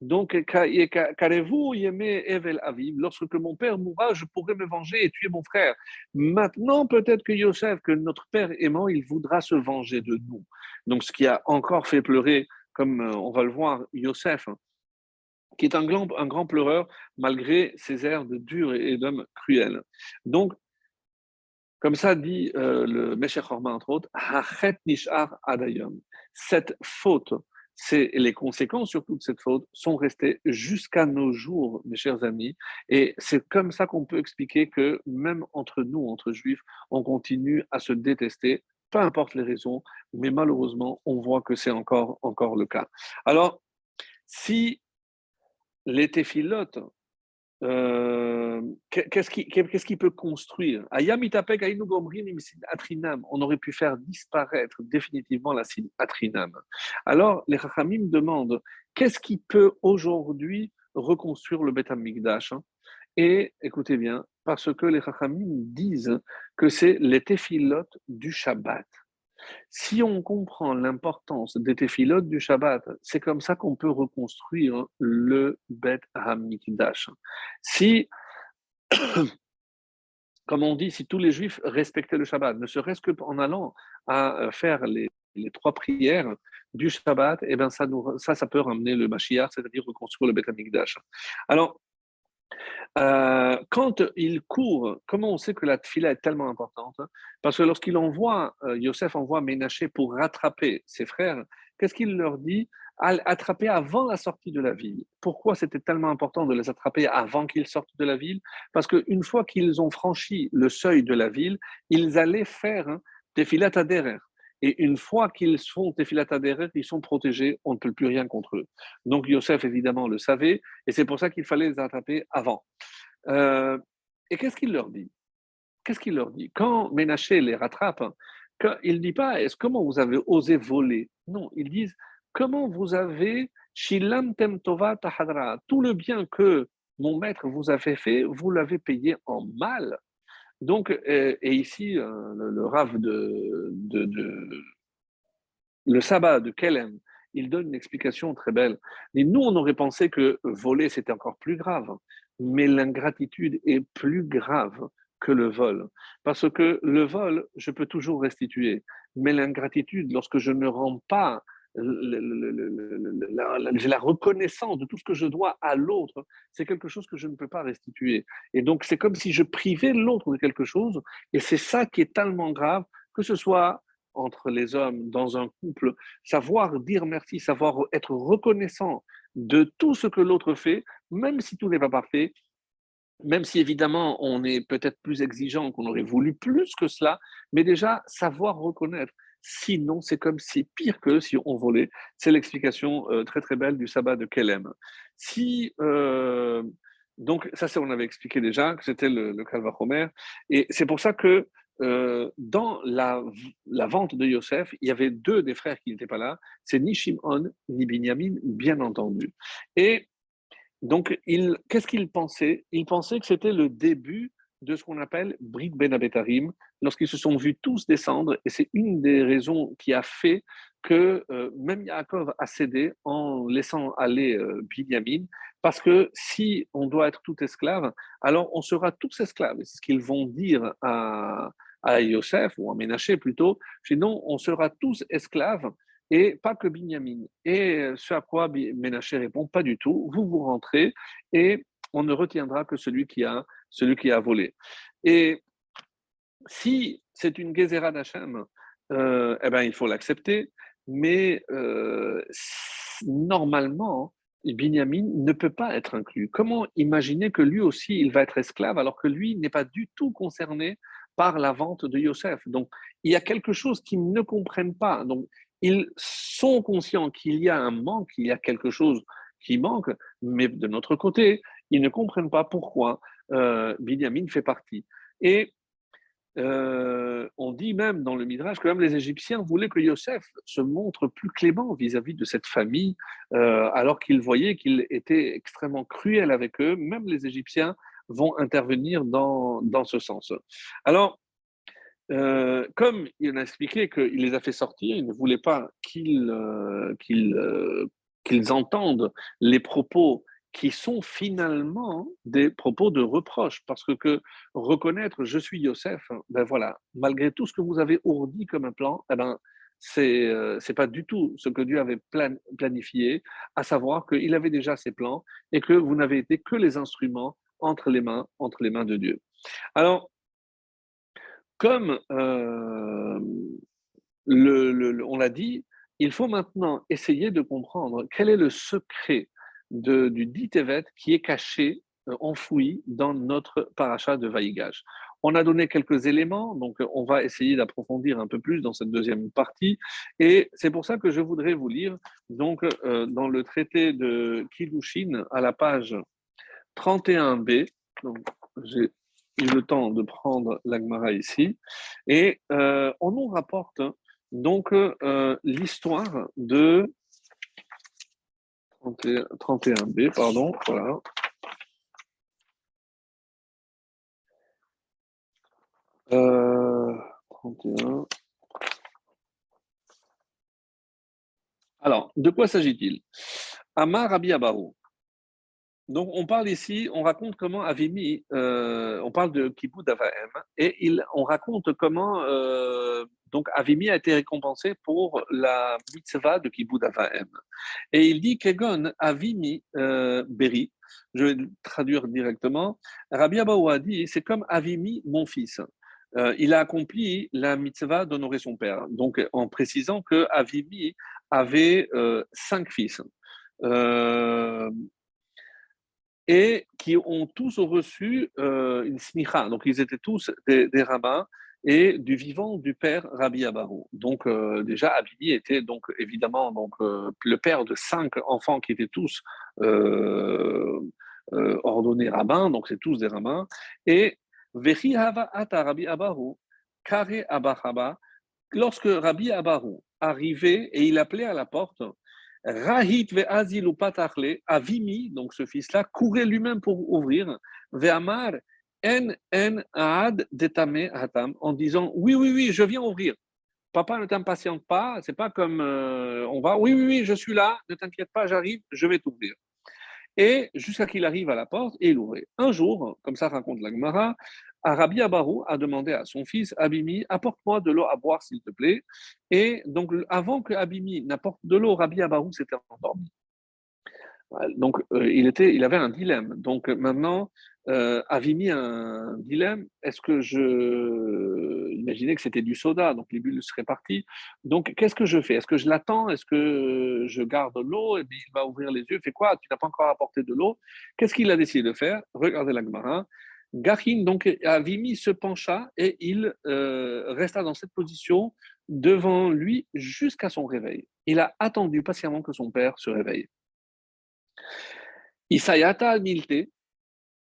[SPEAKER 1] donc, qu'avez-vous aimé Evel Aviv Lorsque mon père mourra, je pourrai me venger et tuer mon frère. Maintenant, peut-être que Yosef, que notre père aimant, il voudra se venger de nous. Donc, ce qui a encore fait pleurer comme euh, on va le voir, Yosef, hein, qui est un grand, pleureur malgré ses airs de dur et d'homme cruel. Donc, comme ça dit euh, le Meshech Horma, entre autres, Nishar Adayom. Cette faute, c'est les conséquences surtout de cette faute sont restées jusqu'à nos jours, mes chers amis. Et c'est comme ça qu'on peut expliquer que même entre nous, entre juifs, on continue à se détester peu importe les raisons, mais malheureusement, on voit que c'est encore, encore le cas. Alors, si les téphilotes, euh, qu'est-ce qui, qu'est-ce qui peut construire? On aurait pu faire disparaître définitivement la Atrinam. Alors, les Chachamim demandent qu'est-ce qui peut aujourd'hui reconstruire le Beth Amikdash Et écoutez bien, parce que les Chachamim disent que c'est les téphilotes du Shabbat. Si on comprend l'importance des téphilotes du Shabbat, c'est comme ça qu'on peut reconstruire le Bet Hamikdash. Si, comme on dit, si tous les Juifs respectaient le Shabbat, ne serait-ce qu'en allant à faire les, trois prières du Shabbat, eh bien ça, ça, ça peut ramener le Mashiach, c'est-à-dire reconstruire le Bet Hamikdash. Alors, Euh, quand il court, comment on sait que la tfila est tellement importante Parce que lorsqu'il envoie, euh, Yosef envoie Ménaché pour rattraper ses frères, qu'est-ce qu'il leur dit? Attraper avant la sortie de la ville. Pourquoi c'était tellement important de les attraper avant qu'ils sortent de la ville? Parce qu'une fois qu'ils ont franchi le seuil de la ville, ils allaient faire hein, des filates derrière. Et une fois qu'ils font Tefilat ils sont protégés, on ne peut plus rien contre eux. Donc Yosef, évidemment, le savait, et c'est pour ça qu'il fallait les attraper avant. Euh, et qu'est-ce qu'il leur dit? Qu'est-ce qu'il leur dit? Quand Ménaché les rattrape, il ne dit pas est-ce comment vous avez osé voler? Non, ils disent comment vous avez tout le bien que mon maître vous a fait fait, vous l'avez payé en mal. Donc, et, ici, euh, le, le Rav de, le sabbat de Kelem, il donne une explication très belle. Et nous, on aurait pensé que voler, c'était encore plus grave, mais l'ingratitude est plus grave que le vol. Parce que le vol, je peux toujours restituer, mais l'ingratitude, lorsque je ne rends pas la, reconnaissance de tout ce que je dois à l'autre, c'est quelque chose que je ne peux pas restituer. Et donc, c'est comme si je privais l'autre de quelque chose, et c'est ça qui est tellement grave, que ce soit entre les hommes, dans un couple, savoir dire merci, savoir être reconnaissant de tout ce que l'autre fait, même si tout n'est pas parfait, même si évidemment on est peut-être plus exigeant, qu'on aurait voulu plus que cela, mais déjà savoir reconnaître. Sinon, c'est comme si pire que si on volait. C'est l'explication euh, très très belle du sabbat de Kelem. Si euh, donc ça, c'est on avait expliqué déjà que c'était le, le Calvachomer, et c'est pour ça que euh, dans la, la, vente de Yosef, il y avait deux des frères qui n'étaient pas là. C'est ni Shimon ni Binyamin, bien entendu. Et donc, qu'est-ce qu'il pensait? Il pensait que c'était le début de ce qu'on appelle Brit Ben Abetarim, lorsqu'ils se sont vus tous descendre, et c'est une des raisons qui a fait que euh, même Yaakov a cédé en laissant aller euh, Binyamin, parce que si on doit être tout esclave, alors on sera tous esclaves. C'est ce qu'ils vont dire à, à Yosef, ou à Ménaché plutôt, sinon on sera tous esclaves, et pas que Binyamin. Et ce à quoi Ménaché répond, pas du tout, vous vous rentrez, et on ne retiendra que celui qui a celui qui a volé. Et si c'est une Gezerah d'Hachem, euh, eh ben, il faut l'accepter, mais euh, normalement, Binyamin ne peut pas être inclus. Comment imaginer que lui aussi, il va être esclave alors que lui n'est pas du tout concerné par la vente de Yosef? Donc, il y a quelque chose qu'ils ne comprennent pas. Donc, ils sont conscients qu'il y a un manque, il y a quelque chose qui manque, mais de notre côté, ils ne comprennent pas pourquoi euh, Binyamin fait partie. Et euh, on dit même dans le Midrash que même les Égyptiens voulaient que Yosef se montre plus clément vis-à-vis de cette famille, euh, alors qu'ils voyaient qu'il était extrêmement cruel avec eux. Même les Égyptiens vont intervenir dans, dans ce sens. Alors, comme il a expliqué qu'il les a fait sortir, il ne voulait pas qu'ils qu'ils entendent les propos qui sont finalement des propos de reproche, parce que, que reconnaître je suis Yosef, ben voilà, malgré tout ce que vous avez ourdi comme un plan, eh ben, c'est euh, pas du tout ce que Dieu avait planifié, à savoir qu'il avait déjà ses plans et que vous n'avez été que les instruments entre les mains, entre les mains de Dieu. Alors, comme euh, le, on l'a dit, il faut maintenant essayer de comprendre quel est le secret du dit Tevet qui est caché, euh, enfoui dans notre paracha de Vaïgage. On a donné quelques éléments, donc on va essayer d'approfondir un peu plus dans cette deuxième partie. Et c'est pour ça que je voudrais vous lire, donc, euh, dans le traité de Kiddushin, à la page 31b. J'ai eu le temps de prendre l'Agmara ici. Et euh, on nous rapporte donc l'histoire de 31, b pardon, voilà. Euh, 31. Alors, de quoi s'agit-il? Amar Rabbi. Donc, on parle ici, on raconte comment Avimi, euh, on parle de Kibbutz Avahem, et il, on raconte comment euh, donc Avimi a été récompensé pour la mitzvah de Kibbutz Avahem. Et il dit Kegon Avimi euh, Beri, Je vais traduire directement. Rabbi Abaou a dit c'est comme Avimi, mon fils. Euh, il a accompli la mitzvah d'honorer son père. Donc, en précisant que Avimi avait cinq fils. Euh, et qui ont tous reçu une smicha. Donc, ils étaient tous des, rabbins et du vivant du père Rabbi Abarou. Donc, déjà, Avimi était donc évidemment donc, le père de cinq enfants qui étaient tous ordonnés rabbins, donc c'est tous des rabbins. Et Rabbi Abaru, Kare lorsque Rabbi Abaru arrivait et il appelait à la porte, Rahit ve'azilu patarle, Avimi, donc ce fils-là, courait lui-même pour ouvrir, ve'amar en en ad detame hatam, en disant oui, oui, oui, je viens ouvrir. Papa, ne t'impatiente pas, c'est pas comme euh, on va, oui, oui, oui, je suis là, ne t'inquiète pas, j'arrive, je vais t'ouvrir et jusqu'à qu'il arrive à la porte et il ouvrait. Un jour, comme ça raconte la Gemara, Rabbi Abarou a demandé à son fils Abimi, apporte-moi de l'eau à boire s'il te plaît. Et donc, avant que Abimi n'apporte de l'eau, Rabbi Abarou s'était endormi. Donc, euh, il, était, il avait un dilemme. Donc, maintenant, euh, Avimi a un dilemme. Est-ce que je. Imaginez que c'était du soda, donc les bulles seraient parties. Donc, qu'est-ce que je fais? Est-ce que je l'attends? Est-ce que je garde l'eau? Et puis, il va ouvrir les yeux. Fait quoi? Tu n'as pas encore apporté de l'eau Qu'est-ce qu'il a décidé de faire? Regardez la Gemara. Garin, donc, Avimi se pencha et il euh, resta dans cette position devant lui jusqu'à son réveil. Il a attendu patiemment que son père se réveille. Isayata al-Milte,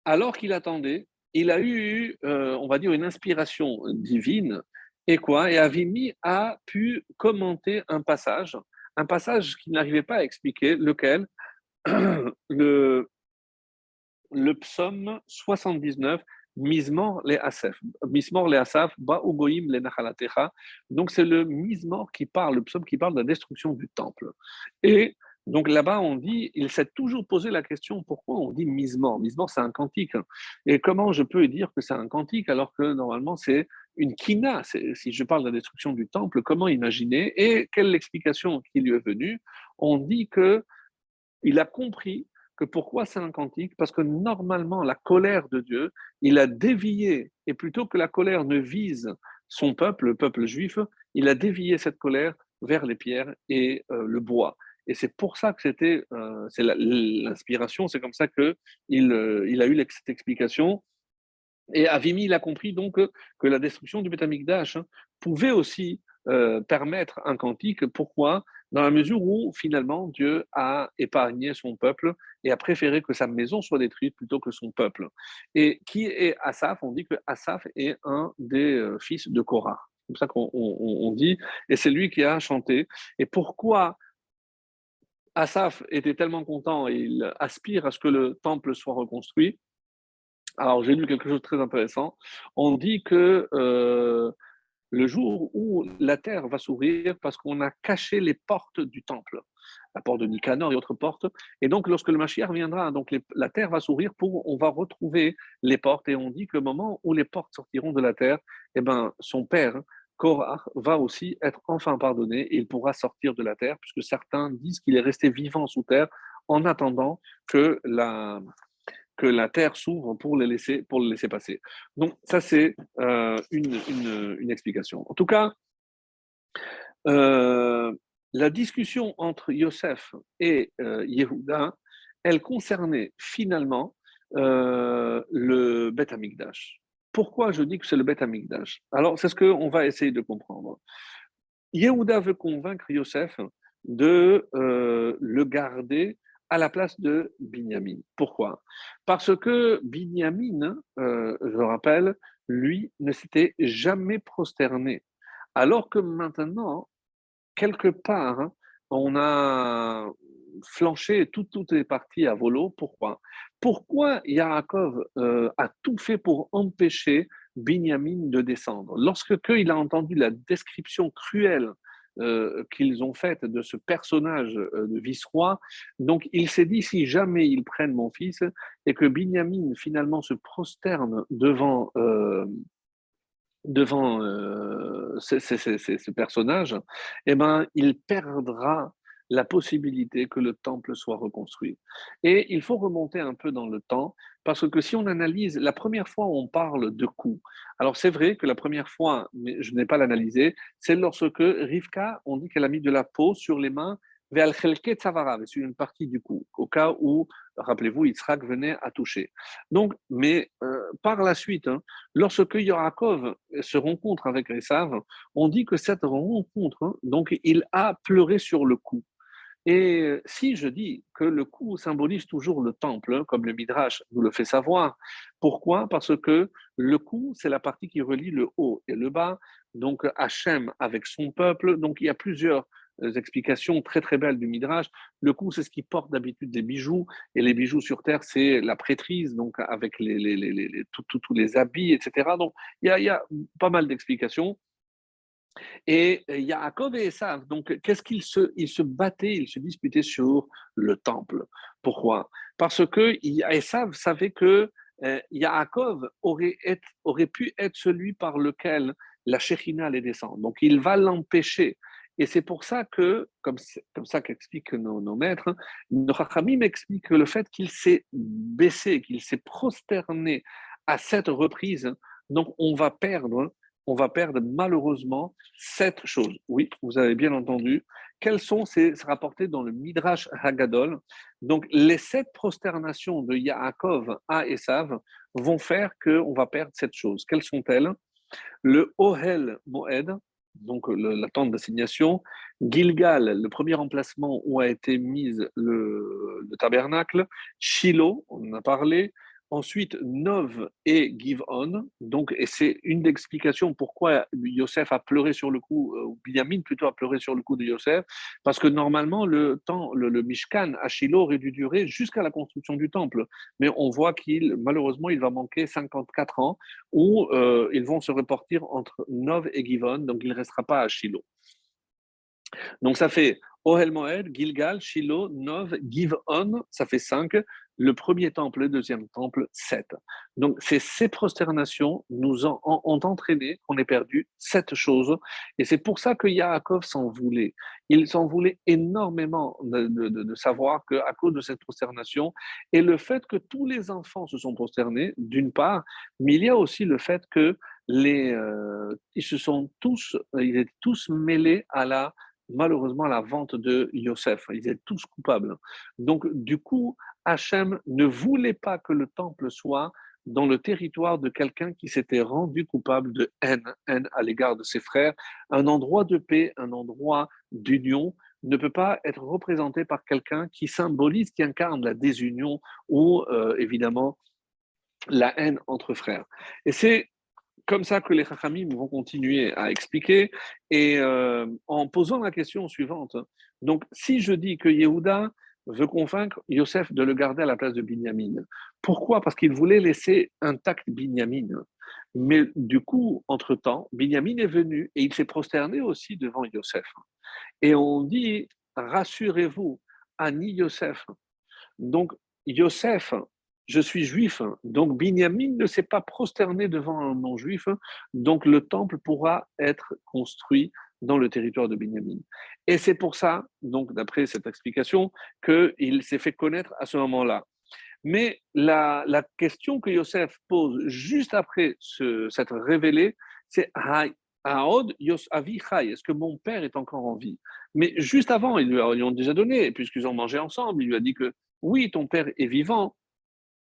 [SPEAKER 1] alors qu'il attendait, il a eu, euh, on va dire, une inspiration divine. Et quoi? Et Avimi a pu commenter un passage, un passage qu'il n'arrivait pas à expliquer, lequel le, psaume 79, Mismor le Asaf. Mismor le Asaf, Ba Ugoim le. Donc c'est le Mismor qui parle, le psaume qui parle de la destruction du temple. Et donc là-bas, on dit, il s'est toujours posé la question pourquoi on dit misement Misement, c'est un cantique. Et comment je peux dire que c'est un cantique alors que normalement c'est une kina? Si je parle de la destruction du temple, comment imaginer? Et quelle explication qui lui est venue? On dit que il a compris que pourquoi c'est un cantique Parce que normalement, la colère de Dieu, il a dévié, et plutôt que la colère ne vise son peuple, le peuple juif, il a dévié cette colère vers les pierres et euh, le bois. Et c'est pour ça que c'était euh, c'est l'inspiration, c'est comme ça qu'il euh, il a eu cette explication. Et Avimi, il a compris donc que, la destruction du Betamikdash hein, pouvait aussi euh, permettre un cantique. Pourquoi? Dans la mesure où finalement Dieu a épargné son peuple et a préféré que sa maison soit détruite plutôt que son peuple. Et qui est Asaph? On dit que Asaph est un des fils de Korah. C'est comme ça qu'on dit. Et c'est lui qui a chanté. Et pourquoi Asaph était tellement content et il aspire à ce que le temple soit reconstruit. Alors j'ai lu quelque chose de très intéressant. On dit que euh, le jour où la terre va s'ouvrir, parce qu'on a caché les portes du temple, la porte de Nicanor et autres portes, et donc lorsque le Mashiach viendra, donc la terre va s'ouvrir pour, on va retrouver les portes, et on dit que le moment où les portes sortiront de la terre, eh ben son père Korah va aussi être enfin pardonné et il pourra sortir de la terre, puisque certains disent qu'il est resté vivant sous terre en attendant que la, terre s'ouvre pour, le laisser, passer. Donc ça, c'est euh, une, explication. En tout cas, euh, la discussion entre Yosef et euh, Yehuda, elle concernait finalement le Beth Amikdash. Pourquoi je dis que c'est le Beth Amikdash Alors, c'est ce qu'on va essayer de comprendre. Yehuda veut convaincre Yosef de euh, le garder à la place de Binyamin. Pourquoi? Parce que Binyamin, euh, je rappelle, lui ne s'était jamais prosterné. Alors que maintenant, quelque part, on a flanché, tout, tout est parti à volo. Pourquoi? Pourquoi Yaakov euh, a tout fait pour empêcher Binyamin de descendre? Lorsque il a entendu la description cruelle euh, qu'ils ont faite de ce personnage euh, de vice-roi, donc il s'est dit si jamais ils prennent mon fils et que Binyamin finalement se prosterne devant devant ce, personnage, eh ben, il perdra la possibilité que le temple soit reconstruit. Et il faut remonter un peu dans le temps, parce que si on analyse, la première fois on parle de coup, alors c'est vrai que la première fois, mais je n'ai pas l'analysé, c'est lorsque Rivka, on dit qu'elle a mis de la peau sur les mains c'est une partie du cou, au cas où, rappelez-vous, Yitzhak venait à toucher. Donc, mais euh, par la suite, hein, lorsque Yaakov se rencontre avec Esav, on dit que cette rencontre, hein, donc il a pleuré sur le cou. Et si je dis que le cou symbolise toujours le temple, hein, comme le Midrash nous le fait savoir, pourquoi? Parce que le cou, c'est la partie qui relie le haut et le bas, donc Hachem avec son peuple. Donc il y a plusieurs explications très très belles du Midrash. Le cou, c'est ce qui porte d'habitude des bijoux, et les bijoux sur terre, c'est la prêtrise, donc avec les, les, les, tous les habits, etc. Donc il y a, y a pas mal d'explications. Et Yaakov et Esav, donc qu'est-ce qu'ils se, ils se battaient, ils se disputaient sur le temple. Pourquoi? Parce que Esav savait que euh, Yaakov aurait, aurait pu être celui par lequel la Shekhinah allait descendre. Donc il va l'empêcher. Et c'est pour ça que, comme, comme ça qu'expliquent nos, nos, maîtres, nos Chachamim expliquent que le fait qu'il s'est baissé, qu'il s'est prosterné à cette reprise, donc on va perdre, on va perdre malheureusement sept choses. Oui, vous avez bien entendu. Quelles sont ces rapportées dans le Midrash Hagadol? Donc les sept prosternations de Yaakov à Esav vont faire qu'on va perdre sept choses. Quelles sont-elles? Le Ohel Moed, donc la tente d'assignation. Gilgal, le premier emplacement où a été mise le, le tabernacle. Shiloh, on en a parlé. Ensuite, Nov et Givon. Donc, et c'est une des explications pourquoi Yosef a pleuré sur le coup, euh, ou Binyamin plutôt a pleuré sur le coup de Yosef, parce que normalement, le temps, le, Mishkan à Shiloh aurait dû durer jusqu'à la construction du temple. Mais on voit qu'il, malheureusement, il va manquer 54 ans où euh, ils vont se reporter entre Nov et Givon, donc il ne restera pas à Shiloh. Donc ça fait Ohel Moed, Gilgal, Shiloh, Nov, Givon, ça fait 5 le premier temple, le deuxième temple, sept. Donc, c'est ces prosternations nous ont, entraîné qu'on ait perdu sept choses. Et c'est pour ça que Yaakov s'en voulait. Il s'en voulait énormément de, savoir qu'à cause de cette prosternation, et le fait que tous les enfants se sont prosternés, d'une part, mais il y a aussi le fait que les, euh, ils se sont tous, ils étaient tous mêlés à la malheureusement la vente de Yosef. Ils étaient tous coupables. Donc, du coup, Hachem ne voulait pas que le temple soit dans le territoire de quelqu'un qui s'était rendu coupable de haine, haine à l'égard de ses frères. Un endroit de paix, un endroit d'union ne peut pas être représenté par quelqu'un qui symbolise, qui incarne la désunion ou euh, évidemment la haine entre frères. Et c'est comme ça que les Chachamim vont continuer à expliquer, et euh, en posant la question suivante. Donc, si je dis que Yehuda veut convaincre Yosef de le garder à la place de Binyamin, pourquoi? Parce qu'il voulait laisser intact Binyamin. Mais du coup, entre-temps, Binyamin est venu et il s'est prosterné aussi devant Yosef. Et on dit, rassurez-vous, Ani Yosef. Donc, Yosef je suis juif, donc Binyamin ne s'est pas prosterné devant un non-juif, donc le temple pourra être construit dans le territoire de Binyamin. Et c'est pour ça, donc d'après cette explication, qu'il s'est fait connaître à ce moment-là. Mais la, question que Yosef pose juste après ce, cette révélée, c'est est-ce que mon père est encore en vie? Mais juste avant, ils lui ont déjà donné, puisqu'ils ont mangé ensemble, il lui a dit que oui, ton père est vivant,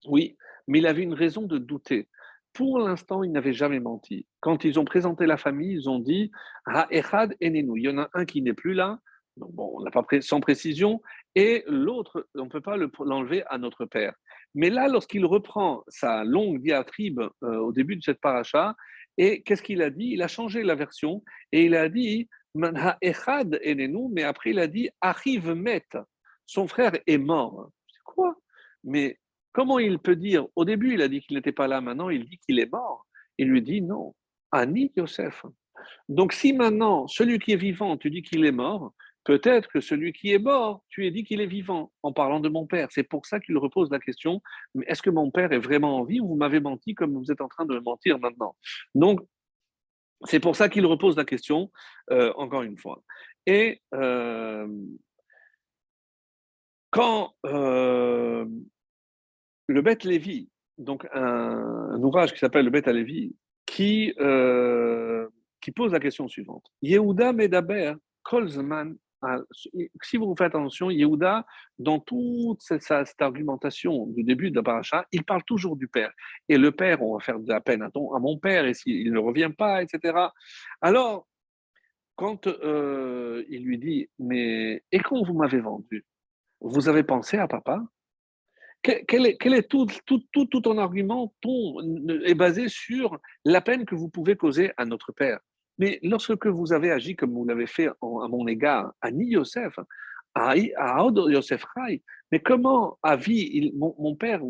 [SPEAKER 1] oui, mais il avait une raison de douter. Pour l'instant, il n'avait jamais menti. Quand ils ont présenté la famille, ils ont dit Ha'echad enenu. Il y en a un qui n'est plus là, bon, on pas sans précision, et l'autre, on ne peut pas l'enlever à notre père. Mais là, lorsqu'il reprend sa longue diatribe euh, au début de cette paracha, et qu'est-ce qu'il a dit? Il a changé la version et il a dit Ha'echad enenu, mais après il a dit Arrive met. Son frère est mort. C'est quoi? Mais Comment il peut dire, au début il a dit qu'il n'était pas là, maintenant il dit qu'il est mort. Il lui dit non, Annie Yosef. Donc si maintenant celui qui est vivant, tu dis qu'il est mort, peut-être que celui qui est mort, tu as dit qu'il est vivant en parlant de mon père. C'est pour ça qu'il repose la question, est-ce que mon père est vraiment en vie ou vous m'avez menti comme vous êtes en train de me mentir maintenant? Donc c'est pour ça qu'il repose la question, euh, encore une fois. Et euh, quand euh, le Beth Lévi, donc un, ouvrage qui s'appelle le Beth Lévi, qui, euh, qui pose la question suivante. Yehuda Medaber, Kolzman, si vous faites attention, Yehuda, dans toute cette, argumentation du début de la paracha, il parle toujours du père. Et le père, on va faire de la peine à, mon père, et s'il ne revient pas, etc. Alors, quand euh, il lui dit, mais et quand vous m'avez vendu, vous avez pensé à papa? Quel est, tout, ton argument ton, est basé sur la peine que vous pouvez causer à notre père. Mais lorsque vous avez agi comme vous l'avez fait à mon égard, à Ni Yosef, à, à Yosef Rai, mais comment à vie, mon, père,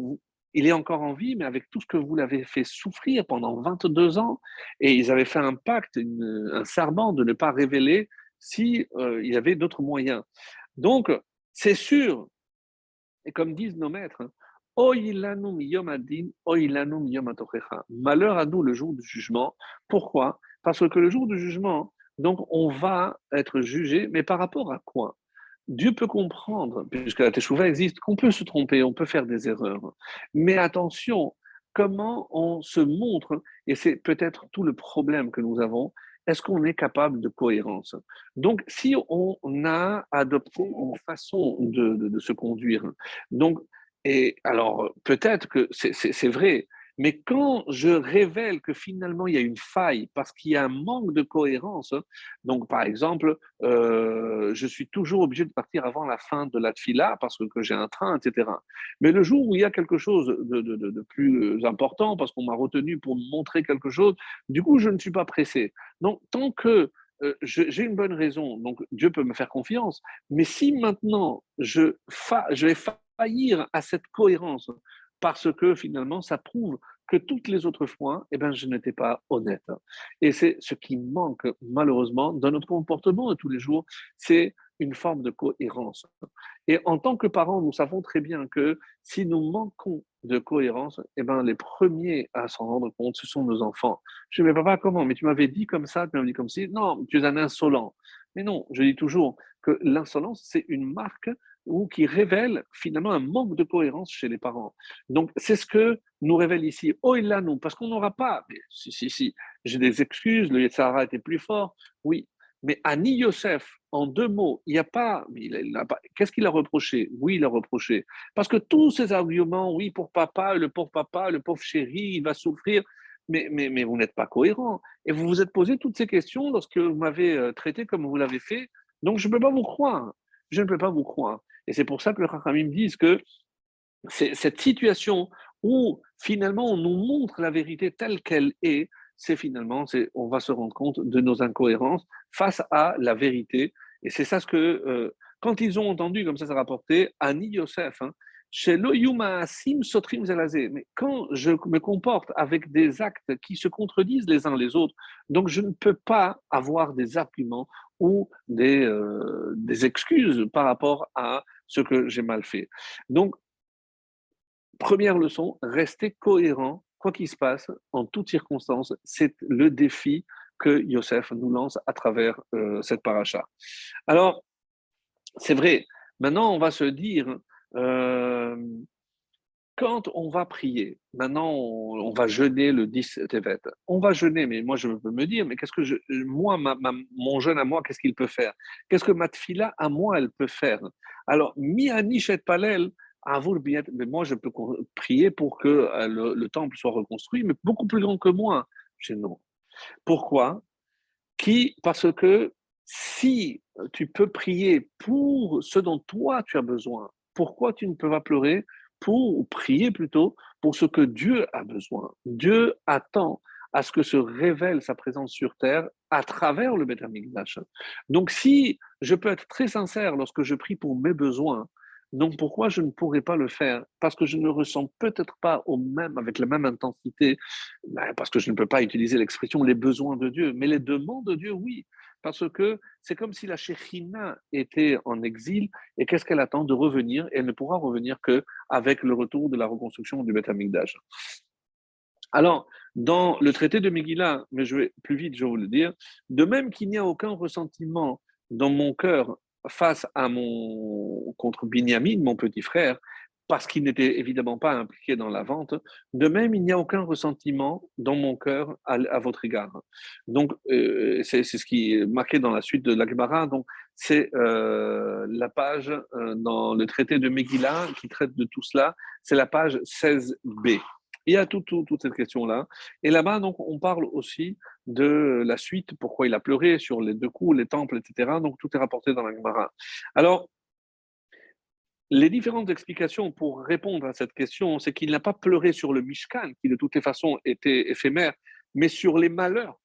[SPEAKER 1] il est encore en vie, mais avec tout ce que vous l'avez fait souffrir pendant 22 ans, et ils avaient fait un pacte, un serment de ne pas révéler si euh, il y avait d'autres moyens. Donc, c'est sûr, et comme disent nos maîtres, Malheur à nous le jour du jugement. Pourquoi? Parce que le jour du jugement, donc on va être jugé, mais par rapport à quoi? Dieu peut comprendre, puisque la Teshuvah existe, qu'on peut se tromper, on peut faire des erreurs. Mais attention, comment on se montre, et c'est peut-être tout le problème que nous avons, est-ce qu'on est capable de cohérence? Donc, si on a adopté une façon de, se conduire, donc, et alors peut-être que c'est vrai, mais quand je révèle que finalement il y a une faille parce qu'il y a un manque de cohérence, donc par exemple, euh, je suis toujours obligé de partir avant la fin de la tfila parce que j'ai un train, etc. Mais le jour où il y a quelque chose de, plus important, parce qu'on m'a retenu pour montrer quelque chose, du coup, je ne suis pas pressé. Donc, tant que euh, j'ai une bonne raison, donc Dieu peut me faire confiance, mais si maintenant je vais faillir à cette cohérence, parce que finalement, ça prouve que toutes les autres fois, eh ben, je n'étais pas honnête. Et c'est ce qui manque malheureusement dans notre comportement de tous les jours, c'est une forme de cohérence. Et en tant que parents, nous savons très bien que si nous manquons de cohérence, eh ben, les premiers à s'en rendre compte, ce sont nos enfants. Je ne sais pas comment, mais tu m'avais dit comme ça, tu m'avais dit comme si, non, tu es un insolent. Mais non, je dis toujours que l'insolence, c'est une marque ou qui révèle finalement un manque de cohérence chez les parents. Donc, c'est ce que nous révèle ici. Oh, il l'a, nous, parce qu'on n'aura pas. Mais, si, si, si, j'ai des excuses, le Yetzara était plus fort. Oui, mais Ani Yosef, en deux mots, il n'y a pas. pas Qu'est-ce qu'il a reproché? Oui, il a reproché. Parce que tous ces arguments, oui, pour papa, le pauvre papa, le pauvre chéri, il va souffrir. Mais, mais, mais vous n'êtes pas cohérent. Et vous vous êtes posé toutes ces questions lorsque vous m'avez euh, traité comme vous l'avez fait. Donc, je ne peux pas vous croire. Je ne peux pas vous croire. Et c'est pour ça que les me disent que c'est cette situation où finalement on nous montre la vérité telle qu'elle est, c'est finalement, on va se rendre compte de nos incohérences face à la vérité. Et c'est ça ce que, euh, quand ils ont entendu, comme ça s'est rapporté, Ani Yosef, hein, chez Asim Sotrim Zelazé, mais quand je me comporte avec des actes qui se contredisent les uns les autres, donc je ne peux pas avoir des arguments ou des, euh, des excuses par rapport à ce que j'ai mal fait. Donc, première leçon, rester cohérent, quoi qu'il se passe, en toutes circonstances. C'est le défi que Yosef nous lance à travers euh, cette paracha. Alors, c'est vrai, maintenant on va se dire, euh, quand on va prier, maintenant on, va jeûner le 10 Tevet, on va jeûner, mais moi je peux me dire, mais qu'est-ce que je, moi, mon jeûne à moi, qu'est-ce qu'il peut faire? Qu'est-ce que ma tfila à moi, elle peut faire? Alors, mi et palel, à vous le bien, mais moi je peux prier pour que euh, le, temple soit reconstruit, mais beaucoup plus grand que moi. Je non. Pourquoi? Qui Parce que si tu peux prier pour ce dont toi tu as besoin, pourquoi tu ne peux pas pleurer? Pour, ou prier plutôt, pour ce que Dieu a besoin. Dieu attend à ce que se révèle sa présence sur terre à travers le Beth Donc si je peux être très sincère lorsque je prie pour mes besoins, donc pourquoi je ne pourrais pas le faire? Parce que je ne ressens peut-être pas au même, avec la même intensité, ben, parce que je ne peux pas utiliser l'expression les besoins de Dieu, mais les demandes de Dieu, oui. Parce que c'est comme si la Shekhinah était en exil, et qu'est-ce qu'elle attend? De revenir Elle ne pourra revenir qu'avec le retour de la reconstruction du Beth. Alors, dans le traité de Megillah, mais je vais plus vite, je vais vous le dire, de même qu'il n'y a aucun ressentiment dans mon cœur face à mon contre Binyamin, mon petit frère, parce qu'il n'était évidemment pas impliqué dans la vente. De même, il n'y a aucun ressentiment dans mon cœur à, votre égard. Donc, euh, c'est ce qui est marqué dans la suite de l'Akbara. Donc, c'est euh, la page euh, dans le traité de Megillah qui traite de tout cela. C'est la page 16b. Il y a toute cette question-là. Et là-bas, donc, on parle aussi de la suite, pourquoi il a pleuré sur les deux coups, les temples, etc. Donc, tout est rapporté dans la Gemara. Alors, les différentes explications pour répondre à cette question, c'est qu'il n'a pas pleuré sur le Mishkan, qui de toutes les façons était éphémère, mais sur les malheurs,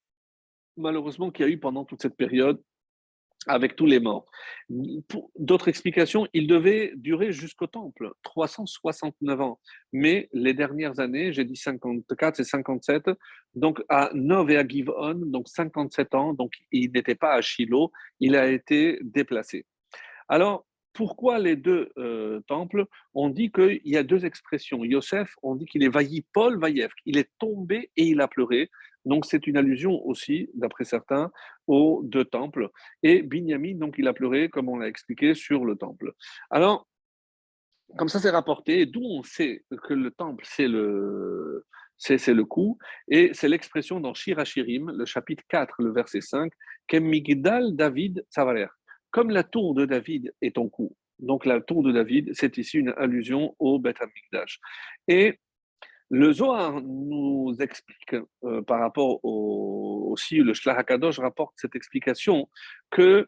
[SPEAKER 1] malheureusement, qu'il y a eu pendant toute cette période avec tous les morts. D'autres explications, il devait durer jusqu'au temple, 369 ans. Mais les dernières années, j'ai dit 54 et 57, donc à Nov et à Givon, donc 57 ans, donc il n'était pas à Shiloh, il a été déplacé. Alors, pourquoi les deux euh, temples? On dit qu'il y a deux expressions. Yosef, on dit qu'il est vailli Paul Vaïev, il est tombé et il a pleuré. Donc c'est une allusion aussi, d'après certains, aux deux temples. Et Binyamin, donc il a pleuré, comme on l'a expliqué, sur le temple. Alors, comme ça c'est rapporté, d'où on sait que le temple, c'est le, c'est, le coup, et c'est l'expression dans Shirachirim, le chapitre 4, le verset 5, Kemigdal David Savaler. Comme la tour de David est ton cou. Donc la tour de David, c'est ici une allusion au Beth Amikdash. Et le Zohar nous explique, euh, par rapport au, aussi, le Shlach HaKadosh rapporte cette explication, que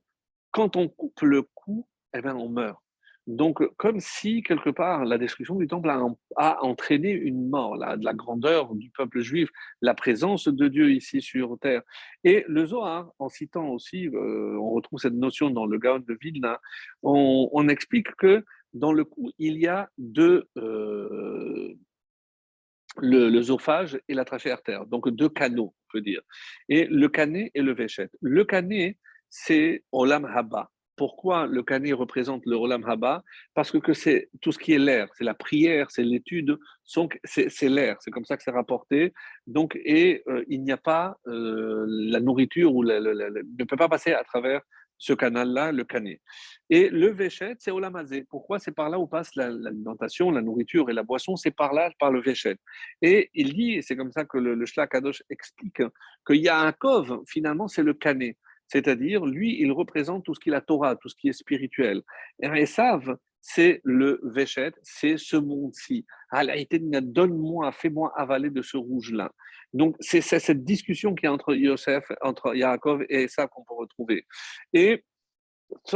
[SPEAKER 1] quand on coupe le cou, eh bien, on meurt. Donc, comme si, quelque part, la destruction du temple a, entraîné une mort, la, de la grandeur du peuple juif, la présence de Dieu ici sur terre. Et le Zohar, en citant aussi, euh, on retrouve cette notion dans le Gaon de Vilna, on, explique que dans le cou, il y a deux, euh, le, et la trachée artère, donc deux canaux, on peut dire. Et le canet et le véchet. Le canet, c'est Olam Haba. Pourquoi le canet représente le Olam Haba? Parce que, c'est tout ce qui est l'air, c'est la prière, c'est l'étude, c'est l'air, c'est comme ça que c'est rapporté. Donc, et euh, il n'y a pas euh, la nourriture ou ne peut pas passer à travers ce canal-là, le canet. Et le véchet, c'est olamazé. Pourquoi C'est par là où passe l'alimentation, la, nourriture et la boisson, c'est par là, par le véchet. Et il dit, et c'est comme ça que le, le Kadosh explique, qu'il y a un kov, finalement, c'est le canet. C'est-à-dire, lui, il représente tout ce qui est la Torah, tout ce qui est spirituel. Et Esav, c'est le Véchet, c'est ce monde-ci. Donne-moi, fais-moi avaler de ce rouge-là. Donc, c'est cette discussion qui est entre Yosef, entre Yaakov et Esav qu'on peut retrouver. Et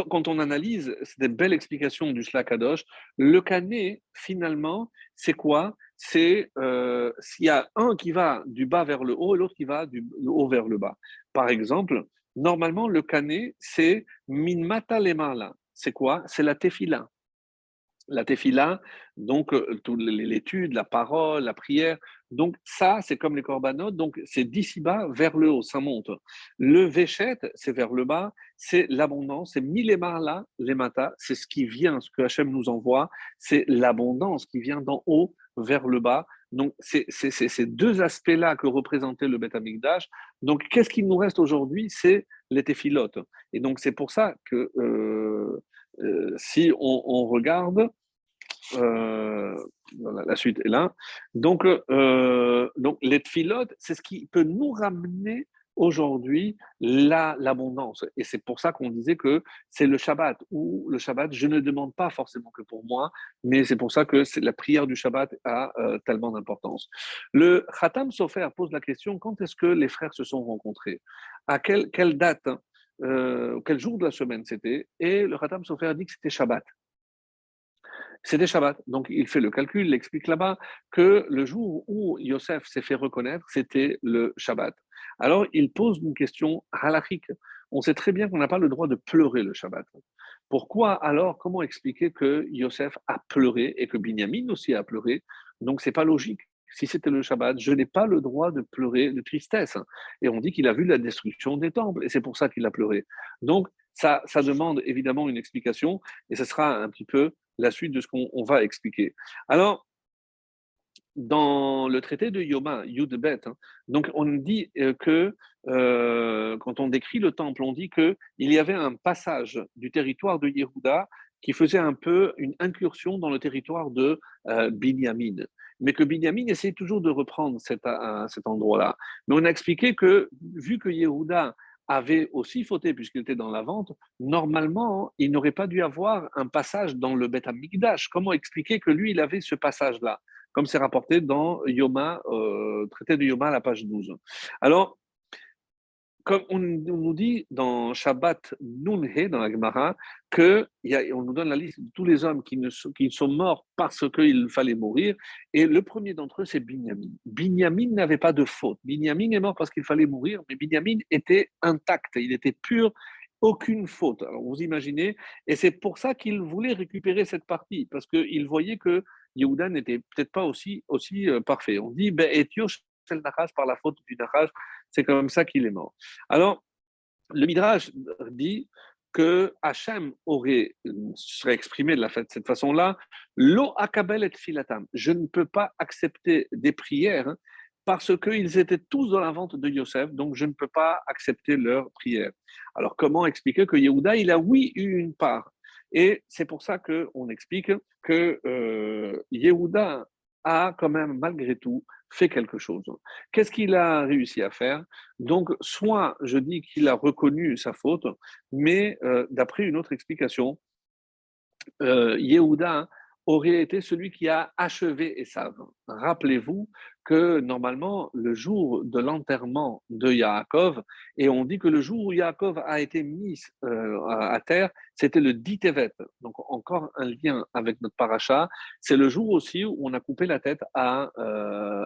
[SPEAKER 1] quand on analyse, c'est des belles explications du Shlakadosh. Le canet, finalement, c'est quoi? C'est euh, s'il y a un qui va du bas vers le haut et l'autre qui va du haut vers le bas. Par exemple, normalement, le canet, c'est minmata lemala. C'est quoi? C'est la tefila la tefila, donc euh, l'étude, la parole, la prière. Donc ça, c'est comme les corbanotes, donc c'est d'ici-bas vers le haut, ça monte. Le véchet, c'est vers le bas, c'est l'abondance, c'est là, les matas, c'est ce qui vient, ce que Hachem nous envoie, c'est l'abondance qui vient d'en haut vers le bas. Donc c'est ces deux aspects-là que représentait le Beth Amikdash. Donc qu'est-ce qu'il nous reste aujourd'hui? C'est les téphilotes. Et donc c'est pour ça que... Euh, euh, si on, regarde, euh, la, suite est là. Donc, euh, donc les tfilotes, c'est ce qui peut nous ramener aujourd'hui l'abondance. et c'est pour ça qu'on disait que c'est le Shabbat, ou le Shabbat, je ne demande pas forcément que pour moi, mais c'est pour ça que la prière du Shabbat a tellement d'importance. Le Khatam Sofer pose la question, quand est-ce que les frères se sont rencontrés? À quelle, quelle date euh, quel jour de la semaine c'était, et le Khatam Sofer dit que c'était Shabbat. C'était Shabbat. Donc il fait le calcul, il explique là-bas que le jour où Yosef s'est fait reconnaître, c'était le Shabbat. Alors il pose une question halachique. On sait très bien qu'on n'a pas le droit de pleurer le Shabbat. Pourquoi alors, comment expliquer que Yosef a pleuré et que Binyamin aussi a pleuré? Donc c'est pas logique si c'était le Shabbat, je n'ai pas le droit de pleurer de tristesse. Et on dit qu'il a vu la destruction des temples, et c'est pour ça qu'il a pleuré. Donc, ça, ça demande évidemment une explication, et ce sera un petit peu la suite de ce qu'on va expliquer. Alors, dans le traité de Yoma, Yudbet, hein, donc on dit euh, que euh, quand on décrit le temple, on dit qu'il y avait un passage du territoire de Yehuda qui faisait un peu une incursion dans le territoire de euh, Binyamin. Mais que Binyamin essayait toujours de reprendre cet, cet endroit-là. Mais on a expliqué que, vu que Yehuda avait aussi fauté puisqu'il était dans la vente, normalement, il n'aurait pas dû avoir un passage dans le Beth Amikdash. Comment expliquer que lui, il avait ce passage-là? Comme c'est rapporté dans Yoma, euh, traité de Yoma, la page 12. Alors, comme on, nous dit dans Shabbat Nunhe, dans la Gemara, que on nous donne la liste de tous les hommes qui, sont, morts parce qu'il fallait mourir, et le premier d'entre eux, c'est Binyamin. Binyamin n'avait pas de faute. Binyamin est mort parce qu'il fallait mourir, mais Binyamin était intact, il était pur, aucune faute. Alors vous imaginez, et c'est pour ça qu'il voulait récupérer cette partie, parce qu'il voyait que Yehuda n'était peut-être pas aussi, aussi euh, parfait. On dit, ben, Etiosh, par la faute du Nachash, c'est comme ça qu'il est mort. Alors, le Midrash dit que Hachem aurait, serait exprimé de, cette façon-là, Lo akabel et filatam. Je ne peux pas accepter des prières parce qu'ils étaient tous dans la vente de Yosef, donc je ne peux pas accepter leurs prières. Alors comment expliquer que Yehuda, il a oui eu une part? Et c'est pour ça qu'on explique que euh, Yehuda a quand même malgré tout fait quelque chose. Qu'est-ce qu'il a réussi à faire? Donc, soit je dis qu'il a reconnu sa faute, mais euh, d'après une autre explication, euh, Yehuda aurait été celui qui a achevé Esav. Rappelez-vous que normalement, le jour de l'enterrement de Yaakov, et on dit que le jour où Yaakov a été mis euh, à terre, c'était le Ditevet. Donc encore un lien avec notre paracha. C'est le jour aussi où on a coupé la tête à, euh,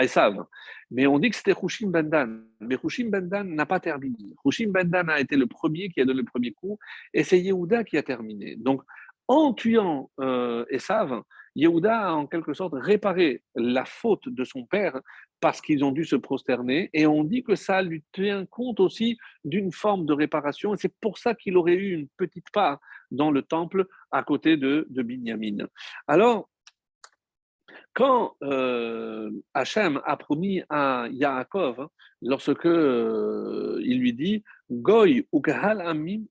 [SPEAKER 1] Esav. Mais on dit que c'était Hushim Bendan. Mais Hushim Bendan n'a pas terminé. Hushim Bendan a été le premier qui a donné le premier coup, et c'est Yehuda qui a terminé. Donc en tuant euh, Esav, Yehuda a en quelque sorte réparé la faute de son père parce qu'ils ont dû se prosterner. Et on dit que ça lui tient compte aussi d'une forme de réparation. Et c'est pour ça qu'il aurait eu une petite part dans le temple à côté de, de Binyamin. Alors, quand euh, Hachem a promis à Yaakov, lorsque euh, il lui dit Goy amim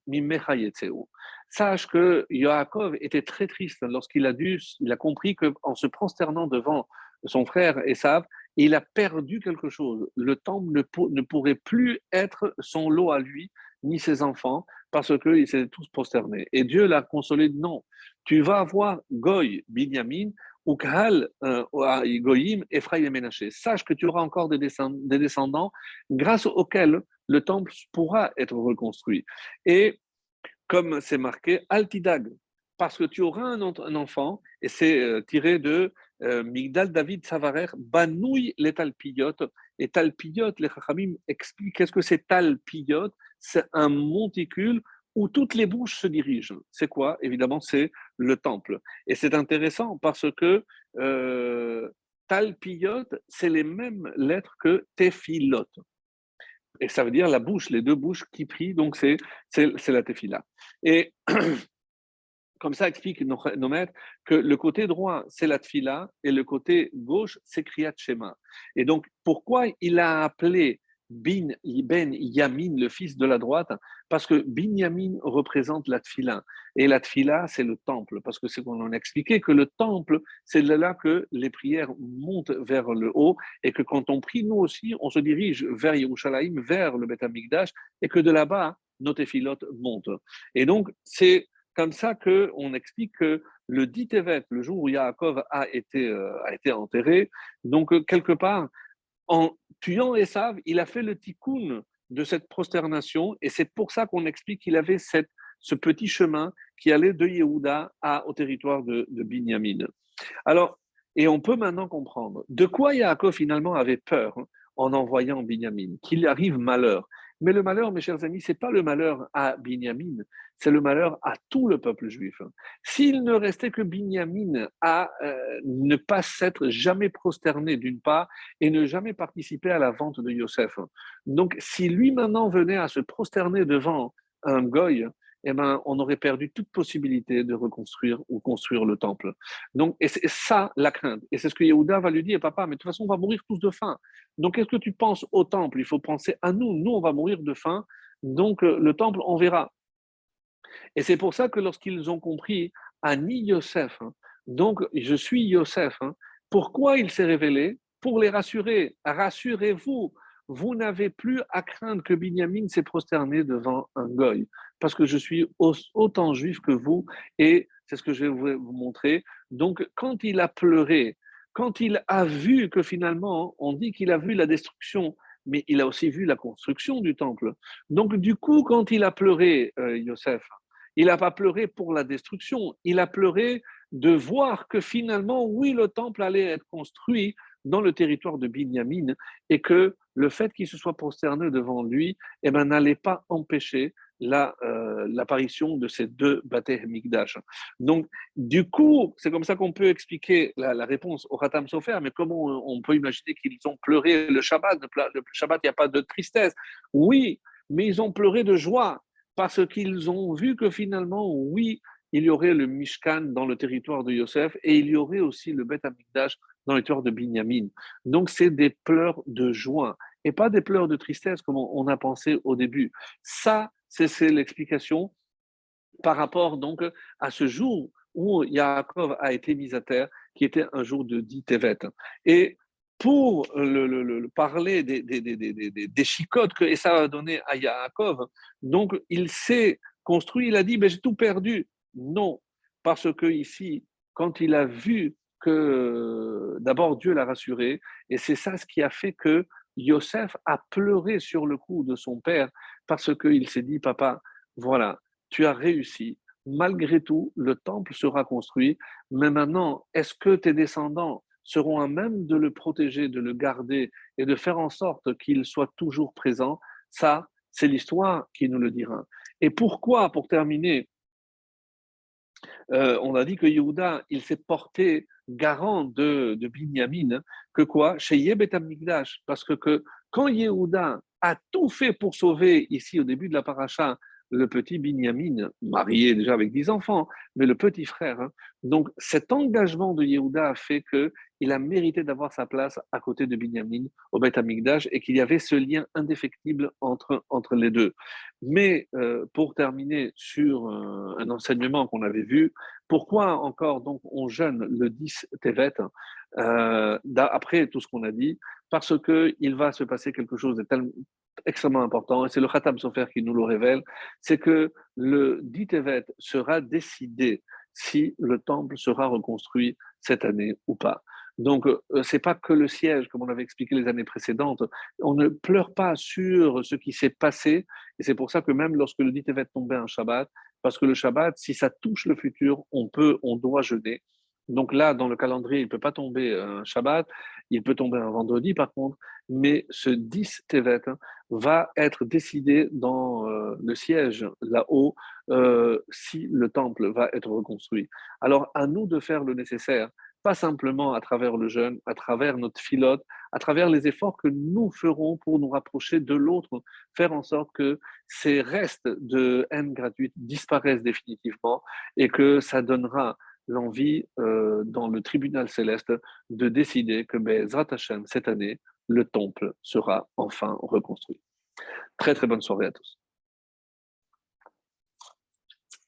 [SPEAKER 1] sache que Yaakov était très triste lorsqu'il a dû, il a compris qu'en se prosternant devant son frère Esav, il a perdu quelque chose. Le temple ne, ne pourrait plus être son lot à lui, ni ses enfants, parce qu'ils s'étaient tous prosternés. Et Dieu l'a consolé, non, tu vas avoir Goy, Binyamin, Ukhal, euh, Goyim, Ephraim et Ménaché. Sache que tu auras encore des descendants, grâce auxquels le temple pourra être reconstruit. Et comme c'est marqué, Altidag, parce que tu auras un, enfant, et c'est euh, tiré de euh, Migdal David Savarer, Banouille les talpiyot. Et talpiyot, les Chachamim expliquent qu'est-ce que c'est talpiyot C'est un monticule où toutes les bouches se dirigent. C'est quoi? Évidemment, c'est le temple. Et c'est intéressant parce que euh, c'est les mêmes lettres que tefilot. Et ça veut dire la bouche, les deux bouches qui prient, donc c'est la tefila. Et comme ça explique nos, nos, maîtres que le côté droit, c'est la tefila, et le côté gauche, c'est kriyat shema. Et donc, pourquoi il a appelé Bin, Ben Yamin, le fils de la droite, parce que Binyamin représente la tfila. Et la tfila, c'est le temple, parce que c'est qu'on en a expliqué que le temple, c'est là que les prières montent vers le haut, et que quand on prie, nous aussi, on se dirige vers Yerushalayim, vers le Beth Amikdash, et que de là-bas, nos téphilotes montent. Et donc, c'est comme ça qu'on explique que le dit le jour où Yaakov a été, euh, a été enterré, donc quelque part, en tuant Esav, il a fait le tikkun de cette prosternation, et c'est pour ça qu'on explique qu'il avait cette, ce petit chemin qui allait de Yehuda à, au territoire de, de Binyamin. Alors, et on peut maintenant comprendre de quoi Yaakov finalement avait peur en envoyant Binyamin, qu'il arrive malheur. Mais le malheur, mes chers amis, c'est pas le malheur à Binyamin, c'est le malheur à tout le peuple juif. S'il ne restait que Binyamin à euh, ne pas s'être jamais prosterné d'une part et ne jamais participer à la vente de Yosef. Donc, si lui maintenant venait à se prosterner devant un goy, eh ben, on aurait perdu toute possibilité de reconstruire ou construire le temple. Donc, et c'est ça la crainte. Et c'est ce que Yehuda va lui dire, papa, mais de toute façon, on va mourir tous de faim. Donc, qu'est-ce que tu penses au temple? Il faut penser à nous. Nous, on va mourir de faim. Donc, euh, le temple, on verra. Et c'est pour ça que lorsqu'ils ont compris, Ani Yosef, hein, donc je suis Yosef, hein, pourquoi il s'est révélé? Pour les rassurer. Rassurez-vous, vous n'avez plus à craindre que Binyamin s'est prosterné devant un goy, parce que je suis autant juif que vous, et c'est ce que je vais vous montrer. Donc, quand il a pleuré, quand il a vu que finalement, on dit qu'il a vu la destruction, mais il a aussi vu la construction du temple. Donc, du coup, quand il a pleuré, euh, Yosef, il n'a pas pleuré pour la destruction, il a pleuré de voir que finalement, oui, le temple allait être construit dans le territoire de Binyamin et que le fait qu'il se soit prosterné devant lui eh ben, n'allait pas empêcher euh, l'apparition de ces deux bâtés Mikdash. Donc, du coup, c'est comme ça qu'on peut expliquer la, réponse au Khatam Sofer, mais comment on, peut imaginer qu'ils ont pleuré le Shabbat Le Shabbat, il n'y a pas de tristesse. Oui, mais ils ont pleuré de joie parce qu'ils ont vu que finalement, oui, il y aurait le Mishkan dans le territoire de Yosef et il y aurait aussi le Beth Amikdash dans le territoire de Binyamin. Donc, c'est des pleurs de joie et pas des pleurs de tristesse comme on a pensé au début. Ça, c'est l'explication par rapport donc à ce jour où Yaakov a été mis à terre, qui était un jour de dit Tevet. Et pour le, parler des, des, chicotes que ça a donné à Yaakov, donc il s'est construit, il a dit, ben, j'ai tout perdu. Non, parce que ici, quand il a vu que d'abord Dieu l'a rassuré, et c'est ça ce qui a fait que Yosef a pleuré sur le cou de son père, parce qu'il s'est dit, papa, voilà, tu as réussi, malgré tout, le temple sera construit, mais maintenant, est-ce que tes descendants seront à même de le protéger, de le garder et de faire en sorte qu'il soit toujours présent, ça, c'est l'histoire qui nous le dira. Et pourquoi, pour terminer, euh, on a dit que Yehuda, il s'est porté garant de, de Binyamin, que quoi? Chez Yebet parce que, que quand Yehuda a tout fait pour sauver, ici au début de la paracha, le petit Binyamin, marié déjà avec dix enfants, mais le petit frère. Hein. Donc cet engagement de Yehuda a fait qu'il a mérité d'avoir sa place à côté de Binyamin au Beth Amikdash et qu'il y avait ce lien indéfectible entre, entre les deux. Mais euh, pour terminer sur euh, un enseignement qu'on avait vu, pourquoi encore donc on jeûne le 10 Tevet euh, après tout ce qu'on a dit? Parce qu'il va se passer quelque chose de tellement extrêmement important, et c'est le Khatam Sofer qui nous le révèle, c'est que le dit Tevet sera décidé si le temple sera reconstruit cette année ou pas. Donc, euh, ce n'est pas que le siège, comme on avait expliqué les années précédentes. On ne pleure pas sur ce qui s'est passé. Et c'est pour ça que même lorsque le dit Tevet tombait un Shabbat, parce que le Shabbat, si ça touche le futur, on peut, on doit jeûner. Donc là, dans le calendrier, il ne peut pas tomber un Shabbat, il peut tomber un vendredi par contre, mais ce 10 Tevet hein, va être décidé dans euh, le siège là-haut euh, si le temple va être reconstruit. Alors à nous de faire le nécessaire, pas simplement à travers le jeûne, à travers notre filote, à travers les efforts que nous ferons pour nous rapprocher de l'autre, faire en sorte que ces restes de haine gratuite disparaissent définitivement et que ça donnera l'envie euh, dans le tribunal céleste de décider que ben, cette année, le temple sera enfin reconstruit. Très très bonne soirée à tous.